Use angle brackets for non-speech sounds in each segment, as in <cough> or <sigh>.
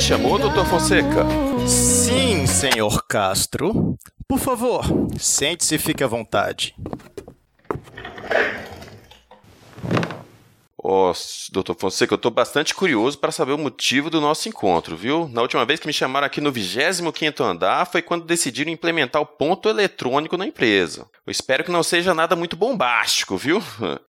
Me chamou, doutor Fonseca? Sim, senhor Castro. Por favor, sente-se e fique à vontade. Ó, oh, doutor Fonseca, eu tô bastante curioso para saber o motivo do nosso encontro, viu? Na última vez que me chamaram aqui no 25º andar foi quando decidiram implementar o ponto eletrônico na empresa. Eu espero que não seja nada muito bombástico, viu?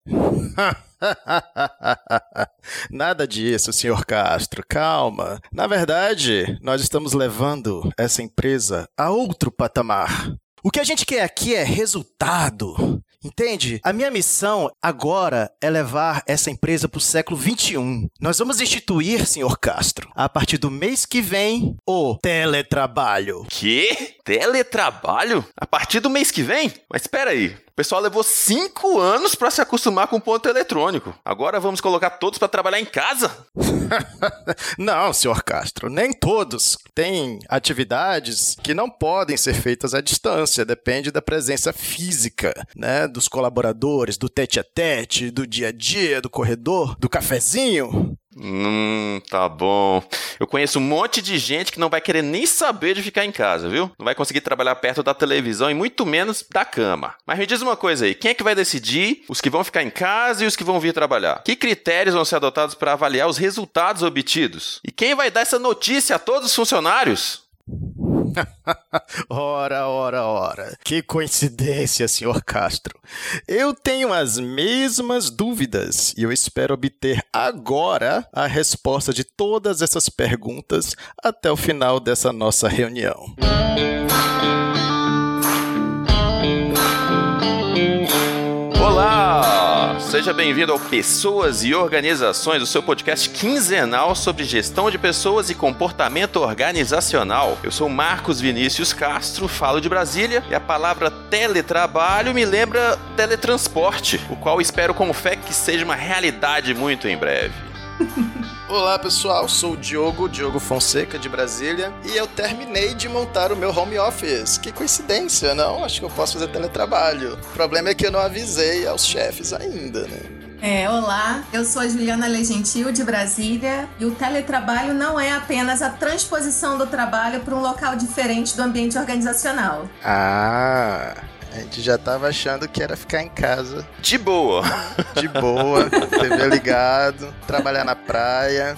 <laughs> <laughs> Nada disso, senhor Castro. Calma. Na verdade, nós estamos levando essa empresa a outro patamar. O que a gente quer aqui é resultado. Entende? A minha missão agora é levar essa empresa para o século 21. Nós vamos instituir, senhor Castro, a partir do mês que vem, o teletrabalho. Que? Teletrabalho? A partir do mês que vem? Mas espera aí. Pessoal levou cinco anos para se acostumar com ponto eletrônico. Agora vamos colocar todos para trabalhar em casa? <laughs> não, senhor Castro, nem todos. Tem atividades que não podem ser feitas à distância, depende da presença física, né, dos colaboradores, do tete a tete, do dia a dia, do corredor, do cafezinho. Hum, tá bom. Eu conheço um monte de gente que não vai querer nem saber de ficar em casa, viu? Não vai conseguir trabalhar perto da televisão e muito menos da cama. Mas me diz uma coisa aí: quem é que vai decidir os que vão ficar em casa e os que vão vir trabalhar? Que critérios vão ser adotados para avaliar os resultados obtidos? E quem vai dar essa notícia a todos os funcionários? <laughs> ora, ora, ora. Que coincidência, senhor Castro. Eu tenho as mesmas dúvidas e eu espero obter agora a resposta de todas essas perguntas até o final dessa nossa reunião. Seja bem-vindo ao Pessoas e Organizações, o seu podcast quinzenal sobre gestão de pessoas e comportamento organizacional. Eu sou Marcos Vinícius Castro, falo de Brasília e a palavra teletrabalho me lembra teletransporte, o qual espero com fé que seja uma realidade muito em breve. <laughs> Olá pessoal, sou o Diogo, Diogo Fonseca de Brasília e eu terminei de montar o meu home office. Que coincidência, não? Acho que eu posso fazer teletrabalho. O problema é que eu não avisei aos chefes ainda, né? É, olá, eu sou a Juliana Legentil de Brasília e o teletrabalho não é apenas a transposição do trabalho para um local diferente do ambiente organizacional. Ah, a gente já tava achando que era ficar em casa. De boa. De boa, TV ligado, trabalhar na praia.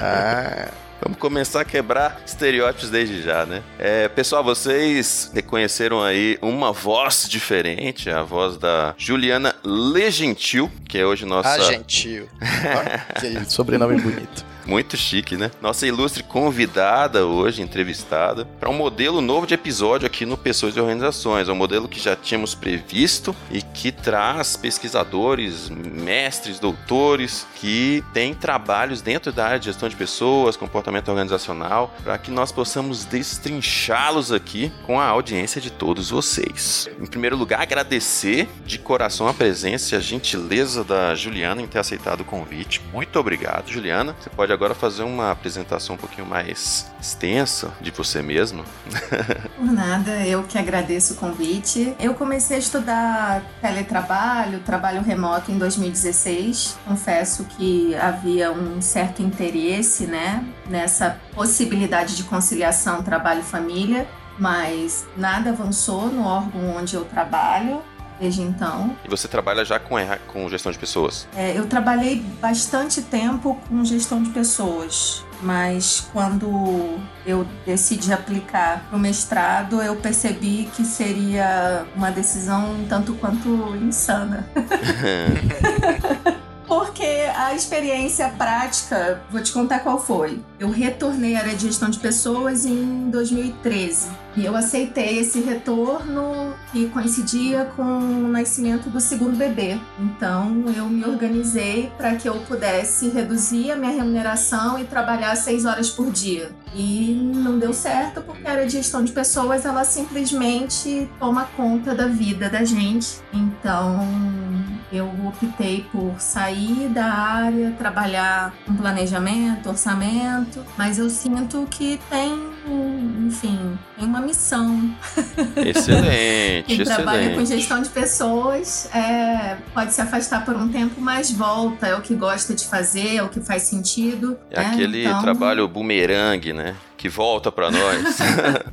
Ah. Vamos começar a quebrar estereótipos desde já, né? É, pessoal, vocês reconheceram aí uma voz diferente, a voz da Juliana Legentil, que é hoje nossa. Ah, Gentil. <laughs> que sobrenome bonito. Muito chique, né? Nossa ilustre convidada hoje, entrevistada, para um modelo novo de episódio aqui no Pessoas e Organizações. É um modelo que já tínhamos previsto e que traz pesquisadores, mestres, doutores que têm trabalhos dentro da área de gestão de pessoas, comportamento organizacional, para que nós possamos destrinchá-los aqui com a audiência de todos vocês. Em primeiro lugar, agradecer de coração a presença e a gentileza da Juliana em ter aceitado o convite. Muito obrigado, Juliana. Você pode agora fazer uma apresentação um pouquinho mais extensa de você mesma. <laughs> Por nada, eu que agradeço o convite. Eu comecei a estudar teletrabalho, trabalho remoto em 2016. Confesso que havia um certo interesse, né, nessa possibilidade de conciliação trabalho-família, mas nada avançou no órgão onde eu trabalho desde então. E você trabalha já com, com gestão de pessoas? É, eu trabalhei bastante tempo com gestão de pessoas, mas quando eu decidi aplicar para o mestrado, eu percebi que seria uma decisão tanto quanto insana. <laughs> Porque a experiência prática, vou te contar qual foi. Eu retornei à área de gestão de pessoas em 2013 e eu aceitei esse retorno que coincidia com o nascimento do segundo bebê. Então eu me organizei para que eu pudesse reduzir a minha remuneração e trabalhar seis horas por dia. E não deu certo porque a área de gestão de pessoas ela simplesmente toma conta da vida da gente. Então eu optei por sair da área, trabalhar com planejamento, orçamento, mas eu sinto que tem enfim, tem uma missão. Excelente, <laughs> Quem excelente. trabalha com gestão de pessoas é, pode se afastar por um tempo, mas volta, é o que gosta de fazer, é o que faz sentido. É né? aquele Então, trabalho bumerangue, né? Que volta pra nós. <laughs>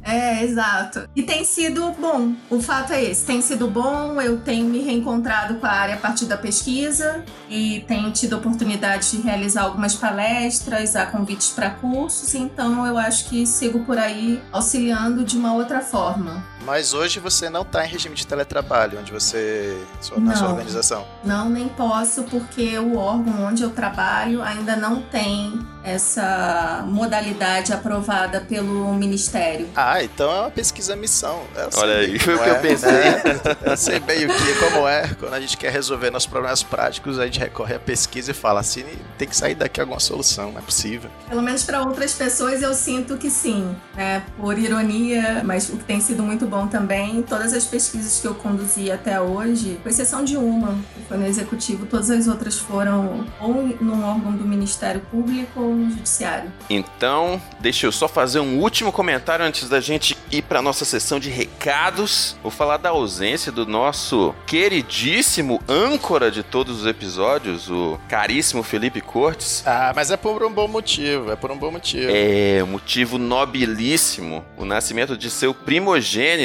É, exato. E tem sido bom. O fato é esse, tem sido bom. Eu tenho me reencontrado com a área a partir da pesquisa e tenho tido a oportunidade de realizar algumas palestras, há convites para cursos, então eu acho que sigo por aí auxiliando de uma outra forma. Mas hoje você não está em regime de teletrabalho, onde você. Sua, na sua organização. Não, nem posso, porque o órgão onde eu trabalho ainda não tem essa modalidade aprovada pelo Ministério. Ah, então é uma pesquisa missão. Eu sei Olha aí, foi o que eu é, pensei. né? <laughs> Eu sei bem o que, como é. Quando a gente quer resolver nossos problemas práticos, a gente recorre à pesquisa e fala assim: tem que sair daqui alguma solução, não é possível. Pelo menos para outras pessoas eu sinto que sim, né? Por ironia, mas o que tem sido muito bom também, todas as pesquisas que eu conduzi até hoje, com exceção de uma, que foi no executivo, todas as outras foram ou num órgão do Ministério Público ou no Judiciário. Então, deixa eu só fazer um último comentário antes da gente ir para nossa sessão de recados. Vou falar da ausência do nosso queridíssimo âncora de todos os episódios, o caríssimo Felipe Cortes. Ah, mas é por um bom motivo, é por um bom motivo. É um motivo nobilíssimo, o nascimento de seu primogênito,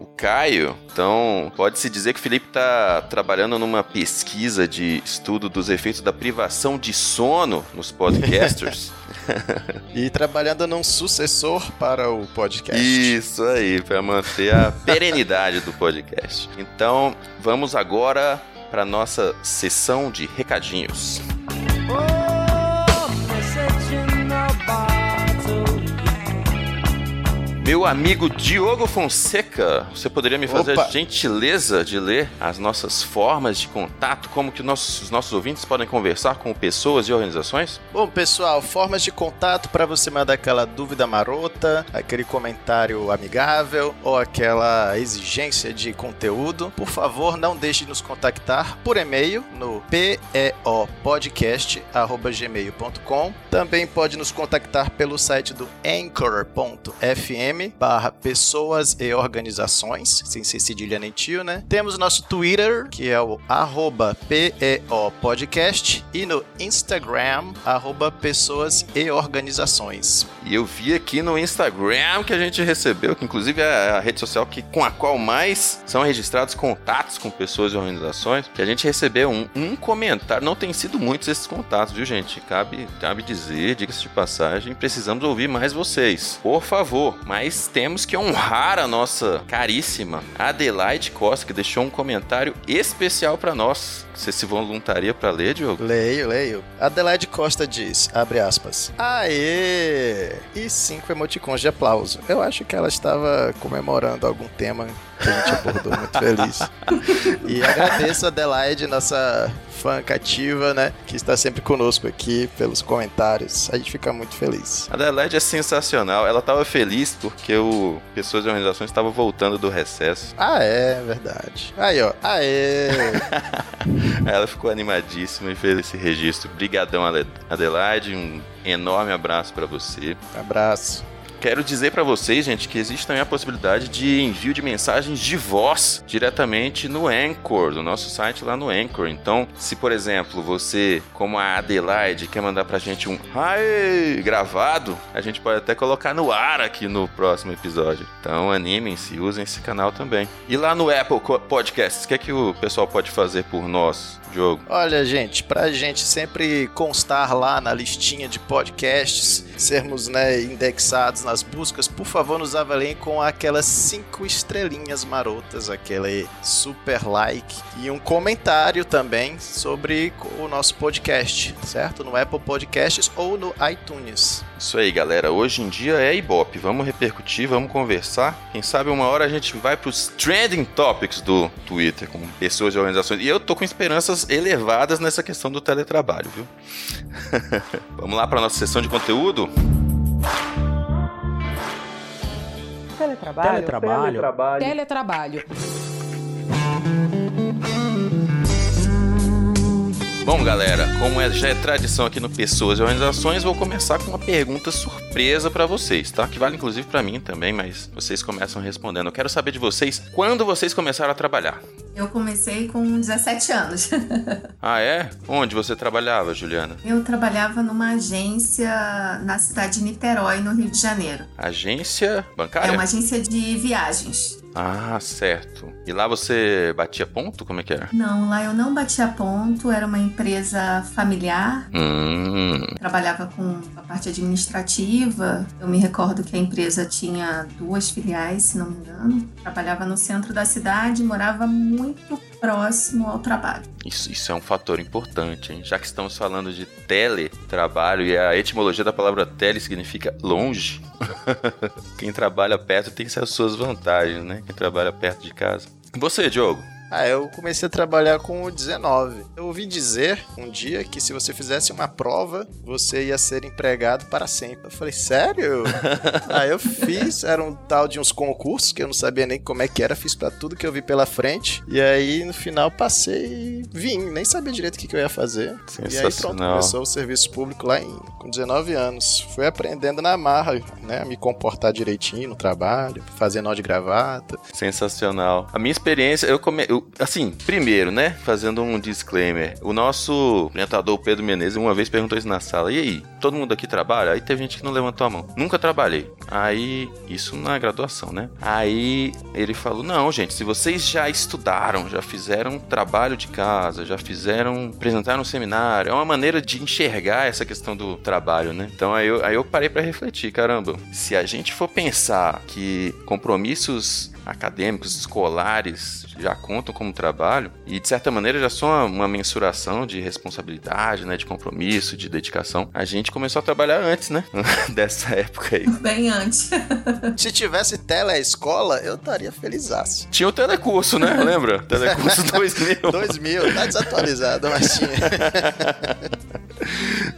o Caio. Então, pode-se dizer que o Felipe está trabalhando numa pesquisa de estudo dos efeitos da privação de sono nos podcasters. <laughs> E trabalhando num sucessor para o podcast. Isso aí, para manter a perenidade do podcast. Então, vamos agora para nossa sessão de recadinhos. Meu amigo Diogo Fonseca, você poderia me fazer Opa. a gentileza de ler as nossas formas de contato, como que nossos, os nossos ouvintes podem conversar com pessoas e organizações? Bom, pessoal, formas de contato para você mandar aquela dúvida marota, aquele comentário amigável ou aquela exigência de conteúdo. Por favor, não deixe de nos contactar por e-mail no peopodcast@gmail.com. Também pode nos contactar pelo site do anchor.fm barra pessoas e organizações, sem ser cedilha nem tio, né? Temos o nosso Twitter, que é o arroba PEOpodcast, e no Instagram, arroba pessoas e organizações. E eu vi aqui no Instagram que a gente recebeu, que inclusive é a rede social que, com a qual mais são registrados contatos com pessoas e organizações, que a gente recebeu um, um comentário. Não tem sido muitos esses contatos, viu, gente? Cabe, cabe dizer, diga-se de passagem, precisamos ouvir mais vocês. Por favor, mas temos que honrar a nossa caríssima Adelaide Costa, que deixou um comentário especial para nós. Você se voluntaria para ler, Diogo? Leio, leio. Adelaide Costa diz, abre aspas, Aê! E cinco emoticons de aplauso. Eu acho que ela estava comemorando algum tema que a gente abordou muito <laughs> feliz. E agradeço a Adelaide, nossa fã cativa, né? Que está sempre conosco aqui pelos comentários. A gente fica muito feliz. A Adelaide é sensacional. Ela estava feliz porque o pessoas e organizações estavam voltando do recesso. Ah, é verdade. Aí, ó. Aê! <laughs> Ela ficou animadíssima e fez esse registro. Brigadão, Adelaide. Um enorme abraço para você. Abraço. Quero dizer para vocês, gente, que existe também a possibilidade de envio de mensagens de voz diretamente no Anchor, no nosso site lá no Anchor. Então, se por exemplo você, como a Adelaide, quer mandar pra gente um Hi gravado, a gente pode até colocar no ar aqui no próximo episódio. Então, animem-se, usem esse canal também. E lá no Apple Podcasts, o que é que o pessoal pode fazer por nós, Diogo? Olha, gente, pra gente sempre constar lá na listinha de podcasts, sermos né, indexados nas buscas, por favor, nos avaliem com aquelas cinco estrelinhas marotas, aquele super like e um comentário também sobre o nosso podcast, certo? No Apple Podcasts ou no iTunes. Isso aí, galera. Hoje em dia é Ibope. Vamos repercutir, vamos conversar. Quem sabe uma hora a gente vai pros trending topics do Twitter, com pessoas e organizações. E eu tô com esperanças elevadas nessa questão do teletrabalho, viu? <laughs> vamos lá para nossa sessão de conteúdo? Teletrabalho. Teletrabalho. Teletrabalho. Bom, galera, como é, já é tradição aqui no Pessoas e Organizações, vou começar com uma pergunta surpresa para vocês, tá? Que vale inclusive para mim também, mas vocês começam respondendo. Eu quero saber de vocês quando vocês começaram a trabalhar. Eu comecei com 17 anos. <laughs> ah, é? Onde você trabalhava, Juliana? Eu trabalhava numa agência na cidade de Niterói, no Rio de Janeiro. Agência bancária? É uma agência de viagens. Ah, certo. E lá você batia ponto? Como é que era? Não, lá eu não batia ponto, era uma empresa familiar. Hum. Trabalhava com a parte administrativa. Eu me recordo que a empresa tinha duas filiais, se não me engano. Trabalhava no centro da cidade, morava muito próximo ao trabalho. Isso, isso é um fator importante, hein? Já que estamos falando de teletrabalho e a etimologia da palavra tele significa longe. <laughs> Quem trabalha perto tem as suas vantagens, né? Quem trabalha perto de casa. Você, Diogo? Ah, eu comecei a trabalhar com 19. Eu ouvi dizer um dia que se você fizesse uma prova, você ia ser empregado para sempre. Eu falei, sério? <laughs> Aí eu fiz, era um tal de uns concursos que eu não sabia nem como é que era, fiz para tudo que eu vi pela frente. E aí no final passei e vim, nem sabia direito o que, que eu ia fazer. E aí pronto, começou o serviço público lá em, com 19 anos. Fui aprendendo na marra, né, a me comportar direitinho no trabalho, fazer nó de gravata. Sensacional. A minha experiência, eu come... Eu assim, primeiro, né, fazendo um disclaimer, o nosso orientador Pedro Menezes uma vez perguntou isso na sala, e aí, todo mundo aqui trabalha? Aí teve gente que não levantou a mão. Nunca trabalhei. Aí, isso na graduação, né? Aí ele falou: "Não, gente, se vocês já estudaram, já fizeram trabalho de casa, já fizeram, apresentaram um seminário, é uma maneira de enxergar essa questão do trabalho, né? Então aí eu, aí eu parei para refletir, caramba, se a gente for pensar que compromissos acadêmicos, escolares, já contam como trabalho e de certa maneira já são uma, mensuração de responsabilidade, né, de compromisso, de dedicação. A gente começou a trabalhar antes, né, <laughs> dessa época aí. Bem antes. <laughs> Se tivesse teleescola, eu estaria felizaço. Tinha o telecurso, né? <laughs> Lembra? Telecurso 2000. 2000, tá desatualizado, mas tinha.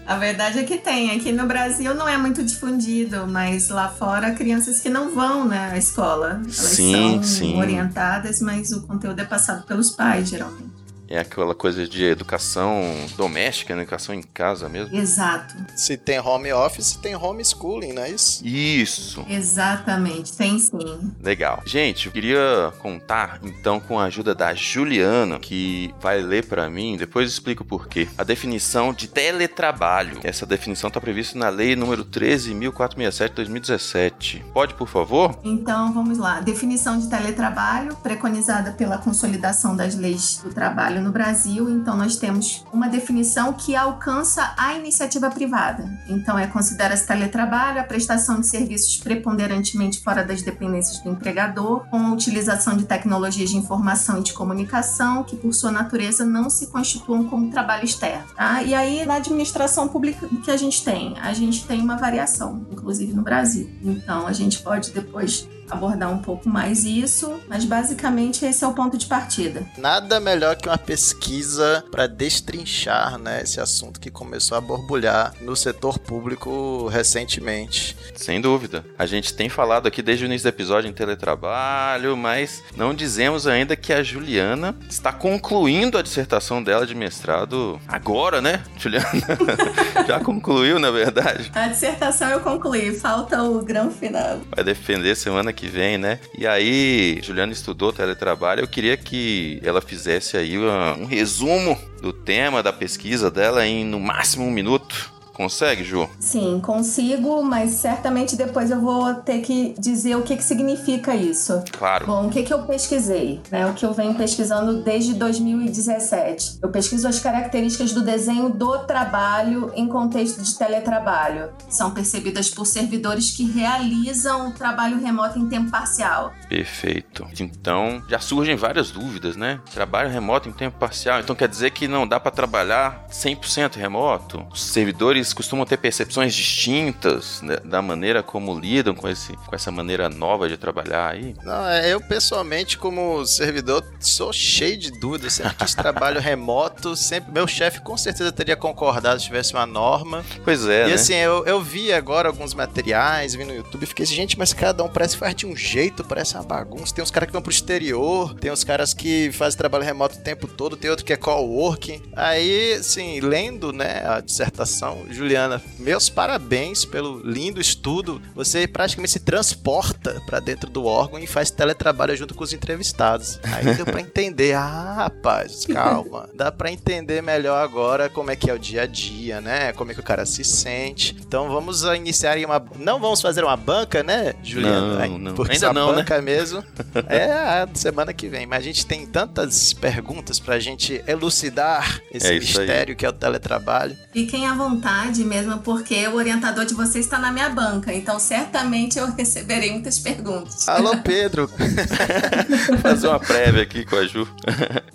A verdade é que tem. Aqui no Brasil não é muito difundido, mas lá fora crianças que não vão né, à escola. Elas sim, são sim. orientadas, mas o conteúdo é passado pelos pais, geralmente. É aquela coisa de educação doméstica, né? educação em casa mesmo. Exato. Se tem home office, tem homeschooling, não é isso? Isso. Exatamente, tem sim. Legal. Gente, eu queria contar então com a ajuda da Juliana, que vai ler para mim, depois eu explico por quê. A definição de teletrabalho. Essa definição está prevista na lei número 13.467 de 2017. Pode, por favor? Então, vamos lá. Definição de teletrabalho, preconizada pela consolidação das leis do trabalho no Brasil, então nós temos uma definição que alcança a iniciativa privada. Então é considera-se teletrabalho a prestação de serviços preponderantemente fora das dependências do empregador, com a utilização de tecnologias de informação e de comunicação que por sua natureza não se constituam como trabalho externo. Tá? E aí na administração pública que a gente tem, a gente tem uma variação, inclusive no Brasil. Então a gente pode depois abordar um pouco mais isso, mas basicamente esse é o ponto de partida. Nada melhor que uma pesquisa para destrinchar né, esse assunto que começou a borbulhar no setor público recentemente. Sem dúvida. A gente tem falado aqui desde o início do episódio em teletrabalho, mas não dizemos ainda que a Juliana está concluindo a dissertação dela de mestrado agora, né, <laughs> Juliana? Já concluiu, na verdade. A dissertação eu concluí, falta o grão final. Vai defender semana que vem, né? E aí, Juliana estudou teletrabalho. Eu queria que ela fizesse aí um resumo do tema da pesquisa dela em no máximo um minuto. Consegue, Ju? Sim, consigo, mas certamente depois eu vou ter que dizer o que, que significa isso. Claro. Bom, o que, que eu pesquisei? Né? O que eu venho pesquisando desde 2017. Eu pesquiso as características do desenho do trabalho em contexto de teletrabalho. São percebidas por servidores que realizam o trabalho remoto em tempo parcial. Perfeito. Então, já surgem várias dúvidas, né? Trabalho remoto em tempo parcial. Então quer dizer que não dá para trabalhar 100% remoto? Os servidores trabalhadores costumam ter percepções distintas né, da maneira como lidam com, esse, com essa maneira nova de trabalhar aí? Não, é, eu pessoalmente, como servidor, sou cheio de dúvidas. Sempre quis trabalho remoto, sempre meu chefe com certeza teria concordado se tivesse uma norma. Pois é. E né? assim, eu, eu vi agora alguns materiais, vi no YouTube, fiquei assim, gente, mas cada um parece que faz de um jeito, parece uma bagunça. Tem uns caras que vão pro exterior, tem uns caras que fazem trabalho remoto o tempo todo, tem outro que é co-working. Aí, assim, lendo, né, a dissertação, Juliana, meus parabéns pelo lindo estudo. Você praticamente se transporta para dentro do órgão e faz teletrabalho junto com os entrevistados. Aí deu pra <laughs> entender, ah, rapaz, calma. Dá pra entender melhor agora como é que é o dia a dia, né? Como é que o cara se sente. Então vamos iniciar em uma. Não vamos fazer uma banca, né, Juliana? Não, não. Porque Ainda não, né? banca mesmo <laughs> é a semana que vem. Mas a gente tem tantas perguntas pra gente elucidar esse É isso aí. mistério que é o teletrabalho. Fiquem à vontade mesmo, porque o orientador de vocês está na minha banca, então certamente eu <laughs> receberei muitas perguntas. Alô, <laughs> Pedro. <laughs> fazer uma prévia aqui com a Ju.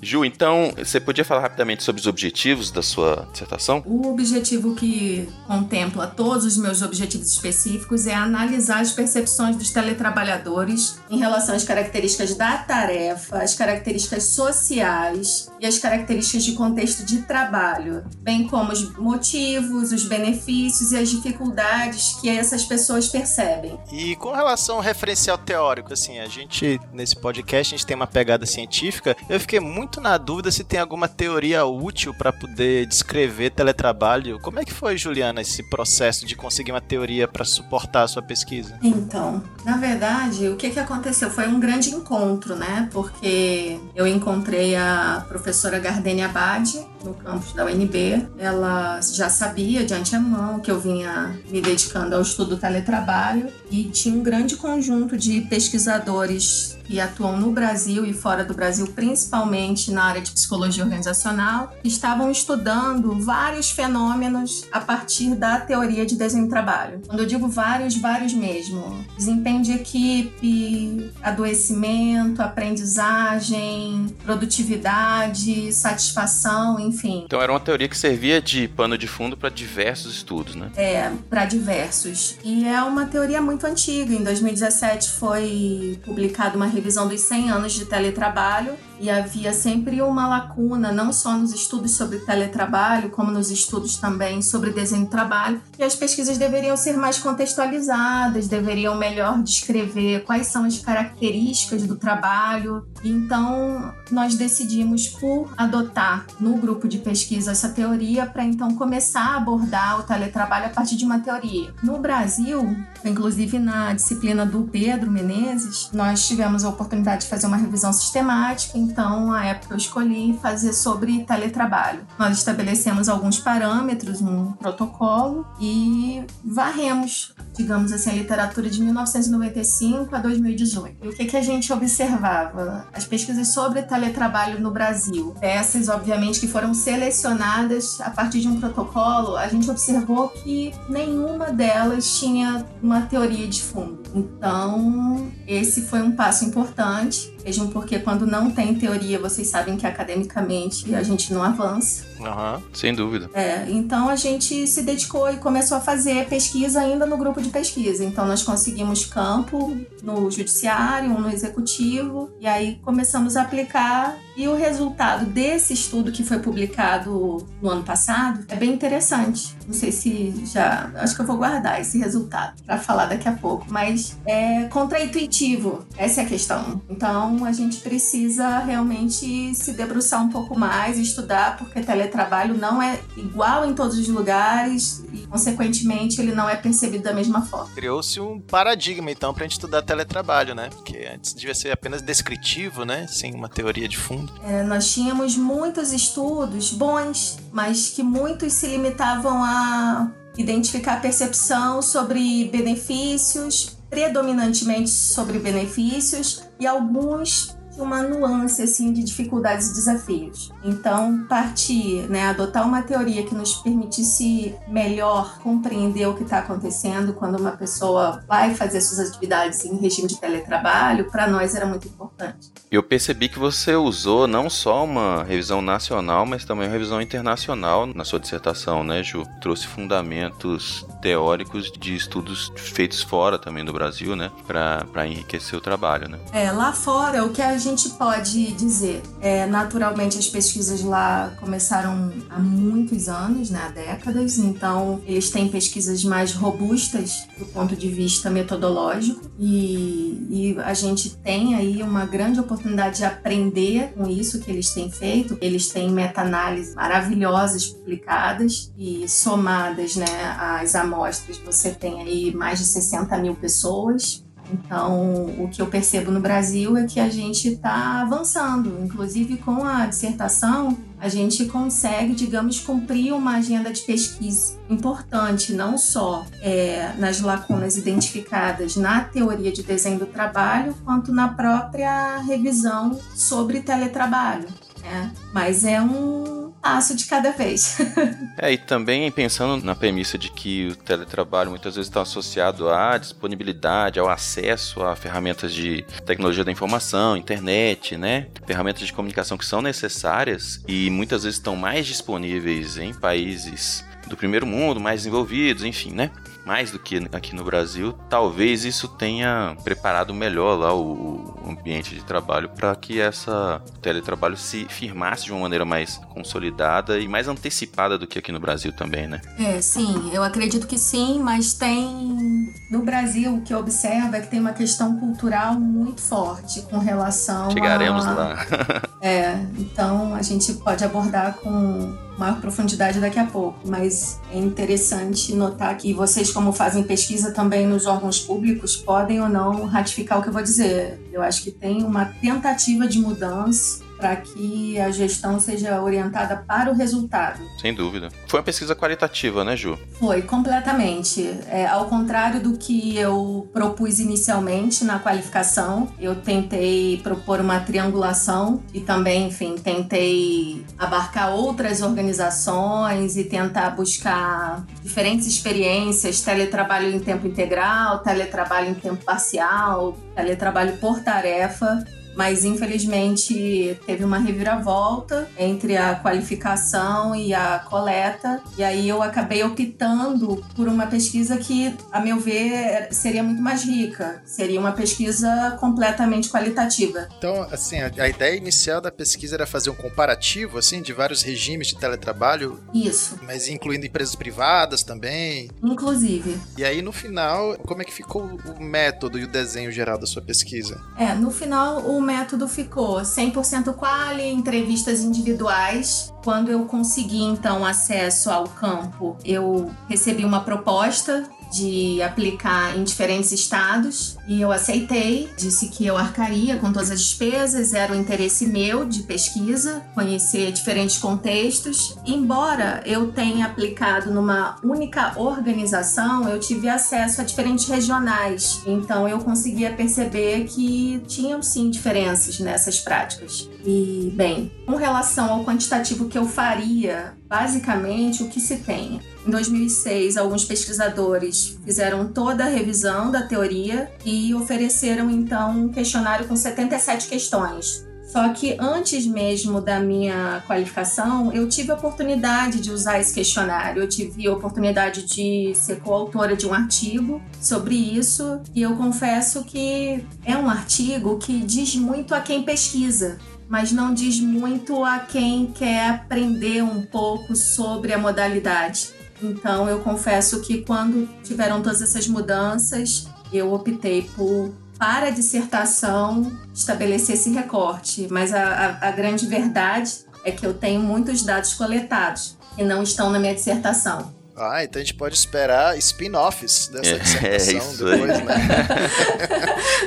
Ju, então, você podia falar rapidamente sobre os objetivos da sua dissertação? O objetivo que contempla todos os meus objetivos específicos é analisar as percepções dos teletrabalhadores em relação às características da tarefa, as características sociais e as características de contexto de trabalho, bem como os motivos, os benefícios e as dificuldades que essas pessoas percebem. E com relação ao referencial teórico, assim, a gente, nesse podcast, a gente tem uma pegada científica. Eu fiquei muito na dúvida se tem alguma teoria útil para poder descrever teletrabalho. Como é que foi, Juliana, esse processo de conseguir uma teoria para suportar a sua pesquisa? Então, na verdade, o que, que aconteceu? Foi um grande encontro, né? Porque eu encontrei a professora Gardenia Abad no campus da UNB. Ela já sabia de antemão que eu vinha me dedicando ao estudo do teletrabalho e tinha um grande conjunto de pesquisadores que atuam no Brasil e fora do Brasil, principalmente na área de psicologia organizacional, estavam estudando vários fenômenos a partir da teoria de desenho trabalho. Quando eu digo vários, vários mesmo. Desempenho de equipe, adoecimento, aprendizagem, produtividade, satisfação, enfim. Então era uma teoria que servia de pano de fundo para diversos estudos, né? É, para diversos. E é uma teoria muito antiga. Em 2017 foi publicada uma revisão dos 100 anos de teletrabalho e havia sempre uma lacuna, não só nos estudos sobre teletrabalho, como nos estudos também sobre desenho do trabalho. E as pesquisas deveriam ser mais contextualizadas, deveriam melhor descrever quais são as características do trabalho. Então, nós decidimos por adotar no grupo de pesquisa essa teoria para então começar a abordar o teletrabalho a partir de uma teoria. No Brasil, inclusive na disciplina do Pedro Menezes, nós tivemos a oportunidade de fazer uma revisão sistemática, então, à época eu escolhi fazer sobre teletrabalho. Nós estabelecemos alguns parâmetros, um protocolo e varremos, digamos assim, a literatura de 1995 a 2018. E o que, que a gente observava? As pesquisas sobre teletrabalho no Brasil. Essas, obviamente, que foram selecionadas a partir de um protocolo, a gente observou que nenhuma delas tinha uma teoria de fundo. Então, esse foi um passo importante. Vejam porque quando não tem teoria, vocês sabem que academicamente a gente não avança. Aham. Sem dúvida. É, então a gente se dedicou e começou a fazer pesquisa ainda no grupo de pesquisa. Então nós conseguimos campo no judiciário, um no executivo, e aí começamos a aplicar. E o resultado desse estudo que foi publicado no ano passado é bem interessante. Não sei se já. Acho que eu vou guardar esse resultado para falar daqui a pouco, mas é contraintuitivo. Essa é a questão. Então a gente precisa realmente se debruçar um pouco mais, estudar, porque teletrabalho não é igual em todos os lugares e, consequentemente, ele não é percebido da mesma forma. Criou-se um paradigma, então, pra gente estudar teletrabalho, né? Porque antes devia ser apenas descritivo, né? Sem uma teoria de fundo. É, nós tínhamos muitos estudos bons, mas que muitos se limitavam a identificar a percepção sobre benefícios, predominantemente sobre benefícios, e alguns uma nuance assim de dificuldades e desafios. Então, partir, né, adotar uma teoria que nos permitisse melhor compreender o que está acontecendo quando uma pessoa vai fazer suas atividades em regime de teletrabalho, para nós era muito importante. Eu percebi que você usou não só uma revisão nacional, mas também uma revisão internacional na sua dissertação, né, Ju? Trouxe fundamentos teóricos de estudos feitos fora também do Brasil, né, para enriquecer o trabalho, né? É, lá fora, o que a gente pode dizer é, naturalmente, as pesquisas lá começaram há muitos anos, né, há décadas, então eles têm pesquisas mais robustas do ponto de vista metodológico e, e a gente tem aí uma grande oportunidade de aprender com isso que eles têm feito. Eles têm meta-análises maravilhosas publicadas e somadas, né, às amostras, você tem aí mais de 60 mil pessoas então, o que eu percebo no Brasil é que a gente está avançando. Inclusive, com a dissertação, a gente consegue, digamos, cumprir uma agenda de pesquisa importante, não só é, nas lacunas identificadas na teoria de desenho do trabalho, quanto na própria revisão sobre teletrabalho. Né? Mas é um passo de cada vez. <laughs> é, e também pensando na premissa de que o teletrabalho muitas vezes está associado à disponibilidade, ao acesso a ferramentas de tecnologia da informação, internet, né? Ferramentas de comunicação que são necessárias e muitas vezes estão mais disponíveis em países do primeiro mundo, mais desenvolvidos, enfim, né? Mais do que aqui no Brasil, talvez isso tenha preparado melhor lá o, ambiente de trabalho para que essa teletrabalho se firmasse de uma maneira mais consolidada e mais antecipada do que aqui no Brasil também, né? É, sim, eu acredito que sim, mas tem no Brasil o que eu observo é que tem uma questão cultural muito forte com relação Chegaremos a... lá. <laughs> é, então a gente pode abordar com maior profundidade daqui a pouco, mas é interessante notar que vocês, como fazem pesquisa também nos órgãos públicos, podem ou não ratificar o que eu vou dizer. Eu acho que tem uma tentativa de mudança para que a gestão seja orientada para o resultado. Sem dúvida. Foi uma pesquisa qualitativa, né, Ju? Foi, completamente. É, ao contrário do que eu propus inicialmente na qualificação, eu tentei propor uma triangulação e também, enfim, tentei abarcar outras organizações e tentar buscar diferentes experiências, teletrabalho em tempo integral, teletrabalho em tempo parcial, teletrabalho por tarefa mas infelizmente teve uma reviravolta entre a qualificação e a coleta, e aí eu acabei optando por uma pesquisa que, a meu ver, seria muito mais rica, seria uma pesquisa completamente qualitativa. Então, assim, a, ideia inicial da pesquisa era fazer um comparativo, assim, de vários regimes de teletrabalho. Isso. Mas incluindo empresas privadas também. Inclusive. E aí, no final, como é que ficou o método e o desenho geral da sua pesquisa? É, no final, o método ficou 100% quali, entrevistas individuais. Quando eu consegui então acesso ao campo, eu recebi uma proposta de aplicar em diferentes estados e eu aceitei, disse que eu arcaria com todas as despesas, era o interesse meu de pesquisa, conhecer diferentes contextos. Embora eu tenha aplicado numa única organização, eu tive acesso a diferentes regionais, então eu conseguia perceber que tinham sim diferenças nessas práticas. E, bem, com relação ao quantitativo que eu faria, basicamente o que se tem em 2006, alguns pesquisadores fizeram toda a revisão da teoria e ofereceram então um questionário com 77 questões. Só que antes mesmo da minha qualificação, eu tive a oportunidade de usar esse questionário. Eu tive a oportunidade de ser coautora de um artigo sobre isso, e eu confesso que é um artigo que diz muito a quem pesquisa mas não diz muito a quem quer aprender um pouco sobre a modalidade. Então, eu confesso que quando tiveram todas essas mudanças, eu optei por, para a dissertação, estabelecer esse recorte. Mas a, a, a grande verdade é que eu tenho muitos dados coletados que não estão na minha dissertação. Ah, então a gente pode esperar spin-offs dessa é, <laughs> dissertação é depois, né?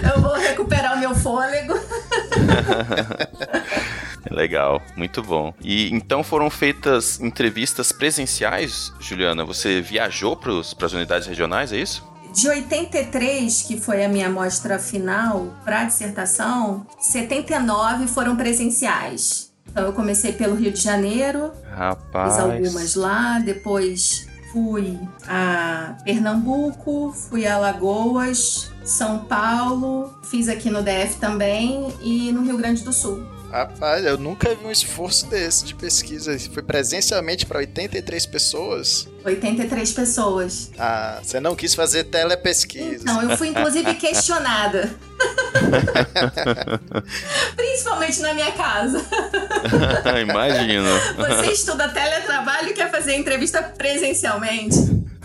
<laughs> eu vou recuperar o meu fôlego. <laughs> Legal, muito bom. E então foram feitas entrevistas presenciais, Juliana? Você viajou para as unidades regionais, é isso? De 83, que foi a minha amostra final para dissertação, 79 foram presenciais. Então eu comecei pelo Rio de Janeiro, Rapaz. fiz algumas lá, depois fui a Pernambuco, fui a Alagoas, São Paulo, fiz aqui no DF também e no Rio Grande do Sul. Rapaz, eu nunca vi um esforço desse de pesquisa. Foi presencialmente para 83 pessoas. 83 pessoas. Ah, você não quis fazer telepesquisa. Então, eu fui inclusive questionada. <laughs> Principalmente na minha casa. <laughs> Imagino. Você estuda teletrabalho e quer fazer entrevista presencialmente?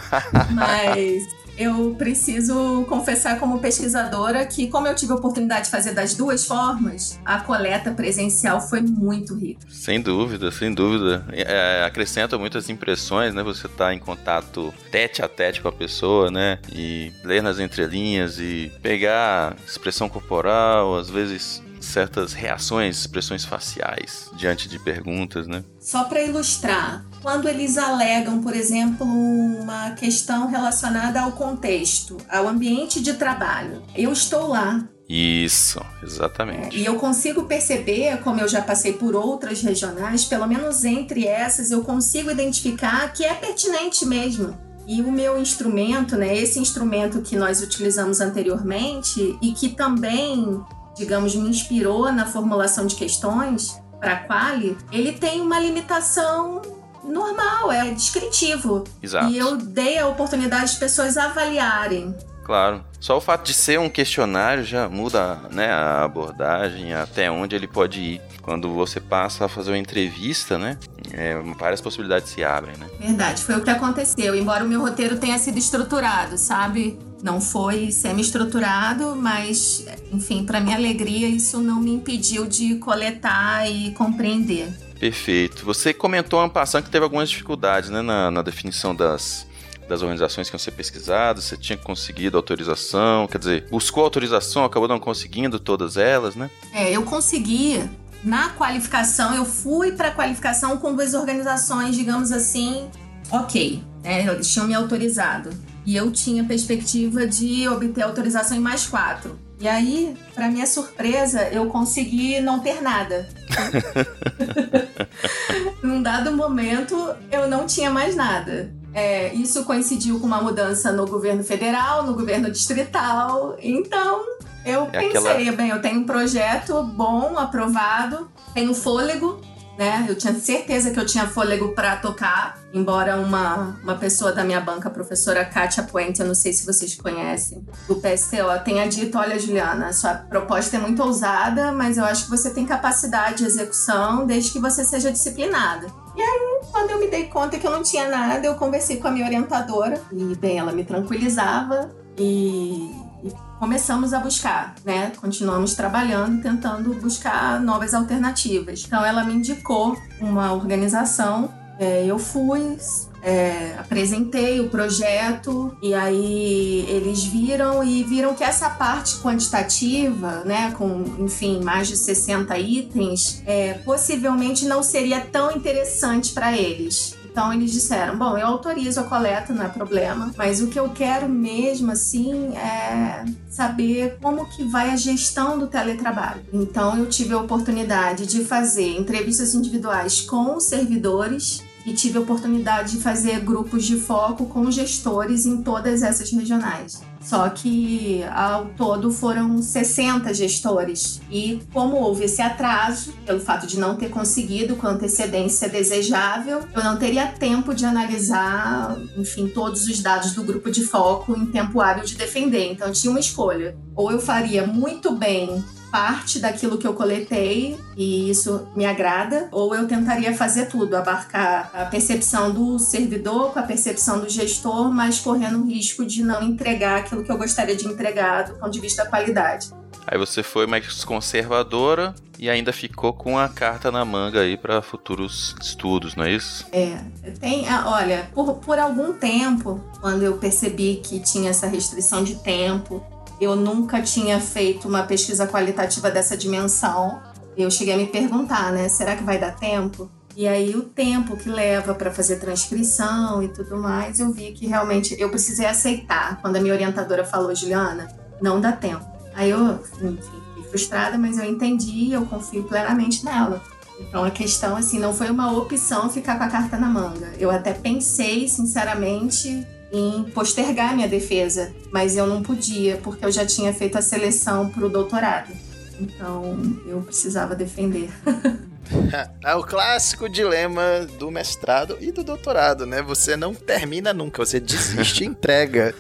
<laughs> Mas eu preciso confessar como pesquisadora que, como eu tive a oportunidade de fazer das duas formas, a coleta presencial foi muito rica. Sem dúvida, sem dúvida. É, acrescenta muitas impressões, né? Você tá em contato tete a tete com a pessoa, né? E ler nas entrelinhas e pegar expressão corporal, às vezes certas reações, expressões faciais diante de perguntas, né? Só para ilustrar, quando eles alegam, por exemplo, uma questão relacionada ao contexto, ao ambiente de trabalho, eu estou lá. Isso, exatamente. É, e eu consigo perceber, como eu já passei por outras regionais, pelo menos entre essas, eu consigo identificar que é pertinente mesmo. E o meu instrumento, né, esse instrumento que nós utilizamos anteriormente e que também digamos, me inspirou na formulação de questões para a Quali, ele tem uma limitação normal, é descritivo. Exato. E eu dei a oportunidade de pessoas avaliarem. Claro. Só o fato de ser um questionário já muda né, a abordagem, até onde ele pode ir. Quando você passa a fazer uma entrevista, né? É, várias possibilidades se abrem, né? Verdade, foi o que aconteceu. Embora o meu roteiro tenha sido estruturado, sabe? Não foi semi-estruturado, mas, enfim, para minha alegria, isso não me impediu de coletar e compreender. Perfeito. Você comentou ano passado que teve algumas dificuldades né, na, na definição das, das organizações que iam ser pesquisadas, você tinha conseguido autorização, quer dizer, buscou autorização, acabou não conseguindo todas elas, né? É, eu consegui. Na qualificação, eu fui para a qualificação com duas organizações, digamos assim, ok. Né, eles tinham me autorizado. E eu tinha perspectiva de obter autorização em mais quatro. E aí, para minha surpresa, eu consegui não ter nada. <laughs> <laughs> Num dado momento, eu não tinha mais nada. É, isso coincidiu com uma mudança no governo federal, no governo distrital. Então, eu é pensei, aquela... bem, eu tenho um projeto bom, aprovado, tenho fôlego, né? Eu tinha certeza que eu tinha fôlego para tocar, embora uma, uma pessoa da minha banca, a professora Kátia Puente, eu não sei se vocês conhecem, do PSTO, tenha dito: Olha, Juliana, sua proposta é muito ousada, mas eu acho que você tem capacidade de execução desde que você seja disciplinada. E aí, quando eu me dei conta que eu não tinha nada, eu conversei com a minha orientadora e, bem, ela me tranquilizava e começamos a buscar, né? Continuamos trabalhando, tentando buscar novas alternativas. Então, ela me indicou uma organização, é, eu fui, é, apresentei o projeto e aí eles viram e viram que essa parte quantitativa, né, com enfim mais de 60 itens, é, possivelmente não seria tão interessante para eles. Então eles disseram: bom, eu autorizo a coleta, não é problema, mas o que eu quero mesmo assim é saber como que vai a gestão do teletrabalho. Então eu tive a oportunidade de fazer entrevistas individuais com servidores e tive a oportunidade de fazer grupos de foco com gestores em todas essas regionais. Só que ao todo foram 60 gestores. E como houve esse atraso, pelo fato de não ter conseguido com antecedência desejável, eu não teria tempo de analisar, enfim, todos os dados do grupo de foco em tempo hábil de defender. Então tinha uma escolha. Ou eu faria muito bem parte daquilo que eu coletei e isso me agrada, ou eu tentaria fazer tudo, abarcar a percepção do servidor com a percepção do gestor, mas correndo o risco de não entregar aquilo que eu gostaria de entregar do ponto de vista da qualidade. Aí você foi mais conservadora e ainda ficou com a carta na manga aí para futuros estudos, não é isso? É, tem, ah, olha, por, por algum tempo, quando eu percebi que tinha essa restrição de tempo, eu nunca tinha feito uma pesquisa qualitativa dessa dimensão. Eu cheguei a me perguntar, né? Será que vai dar tempo? E aí o tempo que leva para fazer transcrição e tudo mais, eu vi que realmente eu precisei aceitar. Quando a minha orientadora falou, Juliana, não dá tempo. Aí eu, enfim, fiquei frustrada, mas eu entendi, eu confio plenamente nela. Então a questão assim não foi uma opção ficar com a carta na manga. Eu até pensei, sinceramente, em postergar minha defesa, mas eu não podia porque eu já tinha feito a seleção para o doutorado. Então eu precisava defender. <laughs> É o clássico dilema do mestrado e do doutorado, né? Você não termina nunca, você desiste e <laughs> entrega.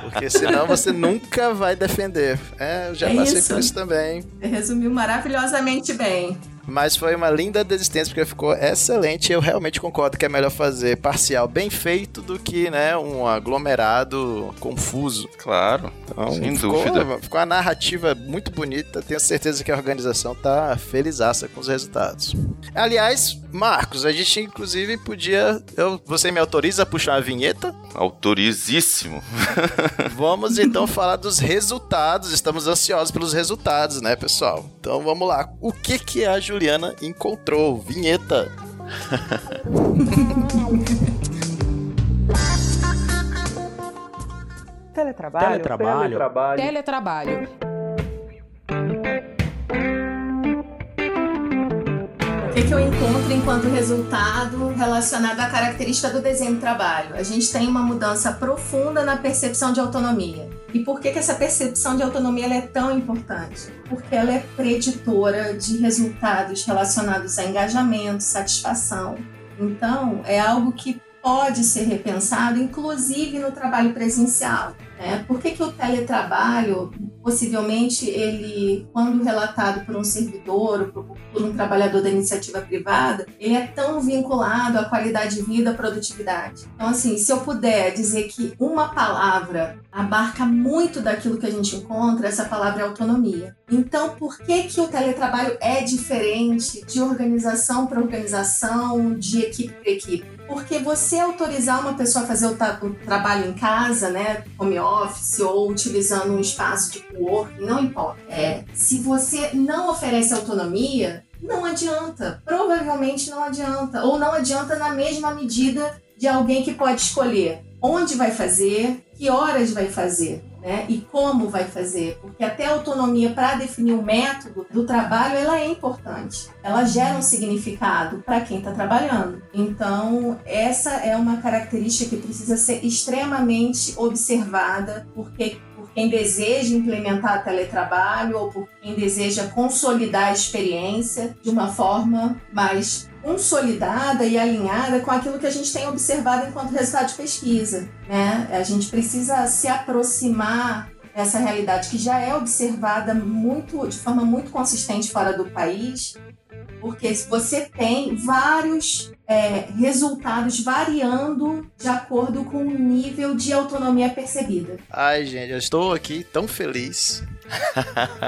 Porque senão você nunca vai defender. É, eu já é passei isso. por isso também. Você resumiu maravilhosamente bem. Mas foi uma linda desistência, porque ficou excelente. Eu realmente concordo que é melhor fazer parcial bem feito do que, né, um aglomerado confuso. Claro. Então, sem ficou, dúvida. Ficou uma narrativa muito bonita. Tenho certeza que a organização tá felizaça com os resultados. Aliás, Marcos, a gente inclusive podia. Eu, você me autoriza a puxar a vinheta? Autorizíssimo. <laughs> vamos então falar dos resultados. Estamos ansiosos pelos resultados, né, pessoal? Então vamos lá. O que, que a Juliana encontrou? Vinheta. <laughs> Teletrabalho. Teletrabalho. Teletrabalho. Teletrabalho. O que, que eu encontro enquanto resultado relacionado à característica do desenho do trabalho? A gente tem uma mudança profunda na percepção de autonomia. E por que, que essa percepção de autonomia é tão importante? Porque ela é preditora de resultados relacionados a engajamento, satisfação. Então, é algo que pode ser repensado, inclusive no trabalho presencial. Né? Por que, que o teletrabalho, possivelmente, ele, quando relatado por um servidor ou por, por um trabalhador da iniciativa privada, ele é tão vinculado à qualidade de vida, à produtividade? Então, assim, se eu puder dizer que uma palavra abarca muito daquilo que a gente encontra, essa palavra é autonomia. Então, por que, que o teletrabalho é diferente de organização para organização, de equipe para equipe? Porque você autorizar uma pessoa a fazer o, tra o trabalho em casa, né, home office ou utilizando um espaço de co-work, não importa. É, se você não oferece autonomia, não adianta. Provavelmente não adianta. Ou não adianta na mesma medida de alguém que pode escolher onde vai fazer, que horas vai fazer né? E como vai fazer? Porque até a autonomia para definir o método do trabalho ela é importante. Ela gera um significado para quem está trabalhando. Então essa é uma característica que precisa ser extremamente observada, porque por quem deseja implementar teletrabalho ou por quem deseja consolidar a experiência de uma forma mais consolidada e alinhada com aquilo que a gente tem observado enquanto resultado de pesquisa. Né? A gente precisa se aproximar dessa realidade que já é observada muito, de forma muito consistente fora do país, porque você tem vários é, resultados variando de acordo com o nível de autonomia percebida. Ai, gente, eu estou aqui tão feliz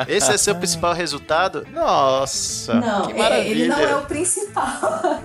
esse é seu principal resultado? Nossa, não, que maravilha. Ele não é o principal. <laughs>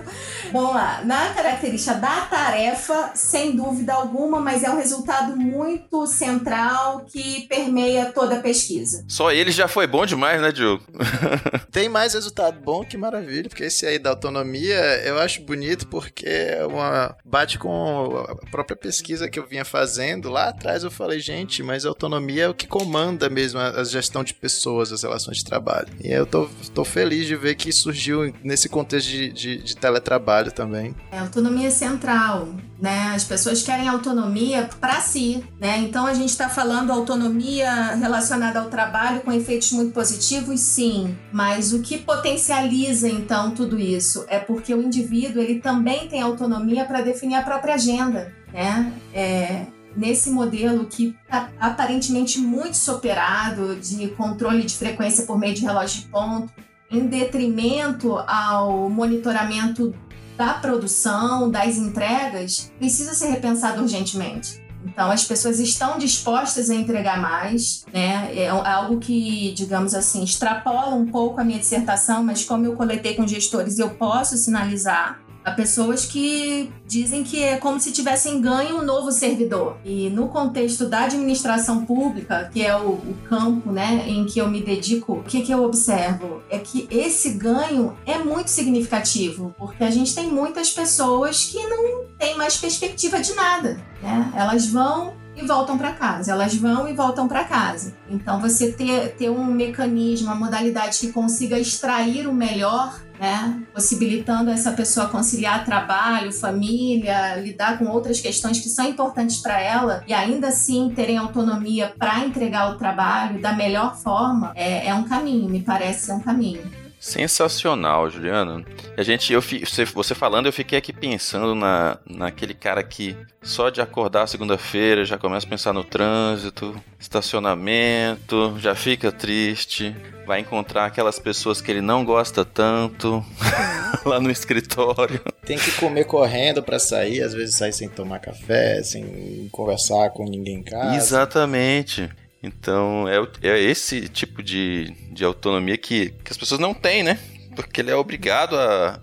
Vamos lá. Na característica da tarefa, sem dúvida alguma, mas é um resultado muito central que permeia toda a pesquisa. Só ele já foi bom demais, né, Diogo? <laughs> Tem mais resultado bom, que maravilha, porque esse aí da autonomia eu acho bonito porque é uma bate com a própria pesquisa que eu vinha fazendo. Lá atrás eu falei, gente, mas a autonomia é o que comanda mesmo as gestão de pessoas, as relações de trabalho. E eu tô, tô feliz de ver que surgiu nesse contexto de, de, de teletrabalho também. É autonomia central, né? As pessoas querem autonomia para si, né? Então a gente está falando autonomia relacionada ao trabalho com efeitos muito positivos, sim. Mas o que potencializa então tudo isso é porque o indivíduo ele também tem autonomia para definir a própria agenda, né? É, nesse modelo que está aparentemente muito superado de controle de frequência por meio de relógio de ponto, em detrimento ao monitoramento da produção, das entregas, precisa ser repensado urgentemente. Então, as pessoas estão dispostas a entregar mais, né? É algo que, digamos assim, extrapola um pouco a minha dissertação, mas como eu coletei com gestores, eu posso sinalizar Há pessoas que dizem que é como se tivessem ganho um novo servidor. E no contexto da administração pública, que é o, o campo né, em que eu me dedico, o que, que eu observo? É que esse ganho é muito significativo, porque a gente tem muitas pessoas que não têm mais perspectiva de nada. Né? Elas vão e voltam para casa. Elas vão e voltam para casa. Então, você ter, ter um mecanismo, uma modalidade que consiga extrair o melhor, né? possibilitando essa pessoa conciliar trabalho, família, lidar com outras questões que são importantes para ela e ainda assim terem autonomia para entregar o trabalho da melhor forma, é, é um caminho, me parece ser um caminho. Sensacional, Juliana. A gente, eu, você falando, eu fiquei aqui pensando na, naquele cara que só de acordar segunda-feira já começa a pensar no trânsito, estacionamento, já fica triste, vai encontrar aquelas pessoas que ele não gosta tanto <laughs> lá no escritório. Tem que comer correndo para sair, às vezes sai sem tomar café, sem conversar com ninguém em casa. Exatamente. Então, é, é esse tipo de, de autonomia que, que as pessoas não têm, né? Porque ele é obrigado a,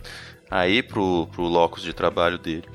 a ir pro, pro locus de trabalho dele.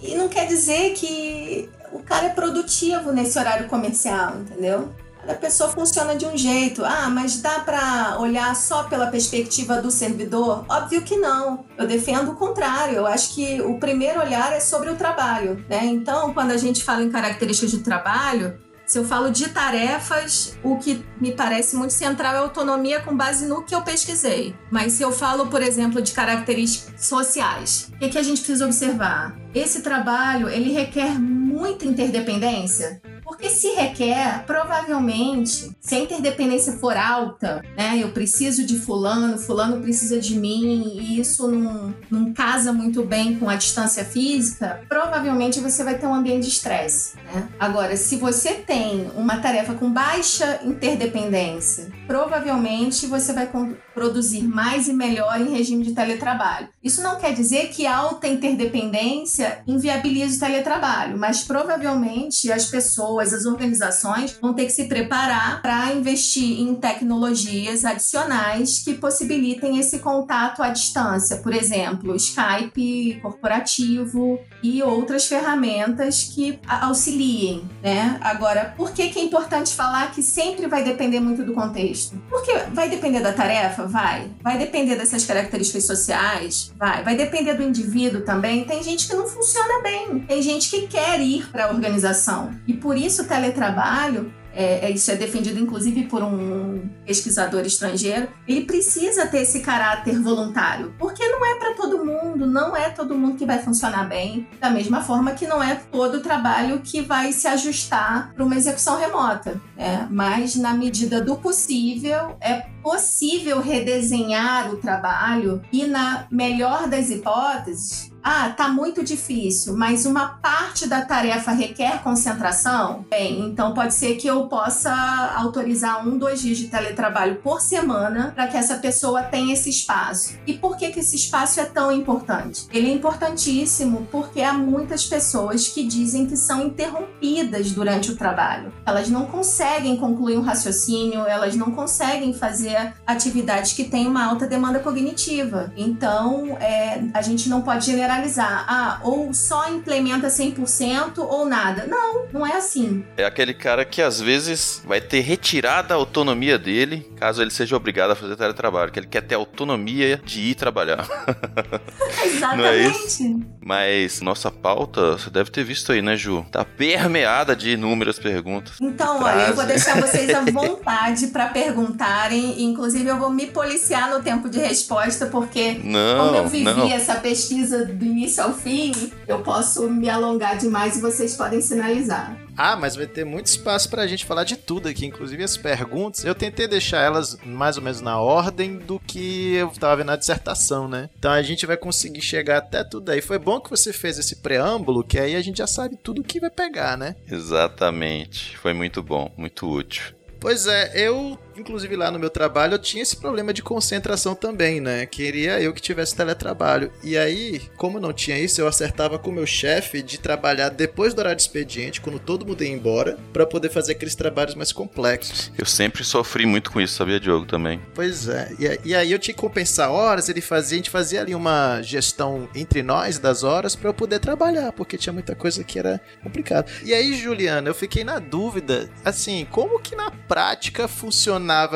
E não quer dizer que o cara é produtivo nesse horário comercial, entendeu? A pessoa funciona de um jeito. Ah, mas dá para olhar só pela perspectiva do servidor? Óbvio que não. Eu defendo o contrário. Eu acho que o primeiro olhar é sobre o trabalho, né? Então, quando a gente fala em características de trabalho, se eu falo de tarefas, o que me parece muito central é autonomia com base no que eu pesquisei. Mas se eu falo, por exemplo, de características sociais, o que, que a gente precisa observar? Esse trabalho ele requer muita interdependência. Porque se requer, provavelmente, se a interdependência for alta, né? Eu preciso de fulano, fulano precisa de mim, e isso não, não casa muito bem com a distância física, provavelmente você vai ter um ambiente de estresse. Né? Agora, se você tem uma tarefa com baixa interdependência, provavelmente você vai produzir mais e melhor em regime de teletrabalho. Isso não quer dizer que alta interdependência inviabiliza o teletrabalho, mas provavelmente as pessoas, as organizações vão ter que se preparar para investir em tecnologias adicionais que possibilitem esse contato à distância, por exemplo, Skype corporativo e outras ferramentas que auxiliem, né? Agora, por que, que é importante falar que sempre vai depender muito do contexto? Porque vai depender da tarefa, vai. Vai depender dessas características sociais, vai. Vai depender do indivíduo também. Tem gente que não funciona bem. Tem gente que quer ir para a organização. E por isso o teletrabalho é, é, isso é defendido inclusive por um pesquisador estrangeiro, ele precisa ter esse caráter voluntário, porque não é para todo mundo, não é todo mundo que vai funcionar bem, da mesma forma que não é todo trabalho que vai se ajustar para uma execução remota, né? mas na medida do possível, é possível redesenhar o trabalho e, na melhor das hipóteses, ah, tá muito difícil, mas uma parte da tarefa requer concentração? Bem, então pode ser que eu possa autorizar um, dois dias de teletrabalho por semana para que essa pessoa tenha esse espaço. E por que, que esse espaço é tão importante? Ele é importantíssimo porque há muitas pessoas que dizem que são interrompidas durante o trabalho. Elas não conseguem concluir um raciocínio, elas não conseguem fazer atividades que têm uma alta demanda cognitiva. Então, é, a gente não pode generar generalizar. Ah, ou só implementa 100% ou nada. Não, não é assim. É aquele cara que às vezes vai ter retirada a autonomia dele, caso ele seja obrigado a fazer teletrabalho, que ele quer ter autonomia de ir trabalhar. Exatamente. <laughs> não é isso? Mas nossa pauta, você deve ter visto aí, né, Ju? Tá permeada de inúmeras perguntas. Então, olha, eu vou deixar vocês à <laughs> vontade para perguntarem. Inclusive, eu vou me policiar no tempo de resposta, porque não, como eu vivi não. essa pesquisa do início ao fim, eu posso me alongar demais e vocês podem sinalizar. Ah, mas vai ter muito espaço pra gente falar de tudo aqui, inclusive as perguntas. Eu tentei deixar elas mais ou menos na ordem do que eu tava vendo na dissertação, né? Então a gente vai conseguir chegar até tudo aí. Foi bom que você fez esse preâmbulo, que aí a gente já sabe tudo que vai pegar, né? Exatamente. Foi muito bom, muito útil. Pois é, eu inclusive lá no meu trabalho eu tinha esse problema de concentração também, né? Queria eu que tivesse teletrabalho. E aí, como não tinha isso, eu acertava com o meu chefe de trabalhar depois do horário de expediente, quando todo mundo ia embora, para poder fazer aqueles trabalhos mais complexos. Eu sempre sofri muito com isso, sabia, Diogo, também. Pois é. E, aí eu tinha que compensar horas, ele fazia, a gente fazia ali uma gestão entre nós das horas para eu poder trabalhar, porque tinha muita coisa que era complicado. E aí, Juliana, eu fiquei na dúvida, assim, como que na prática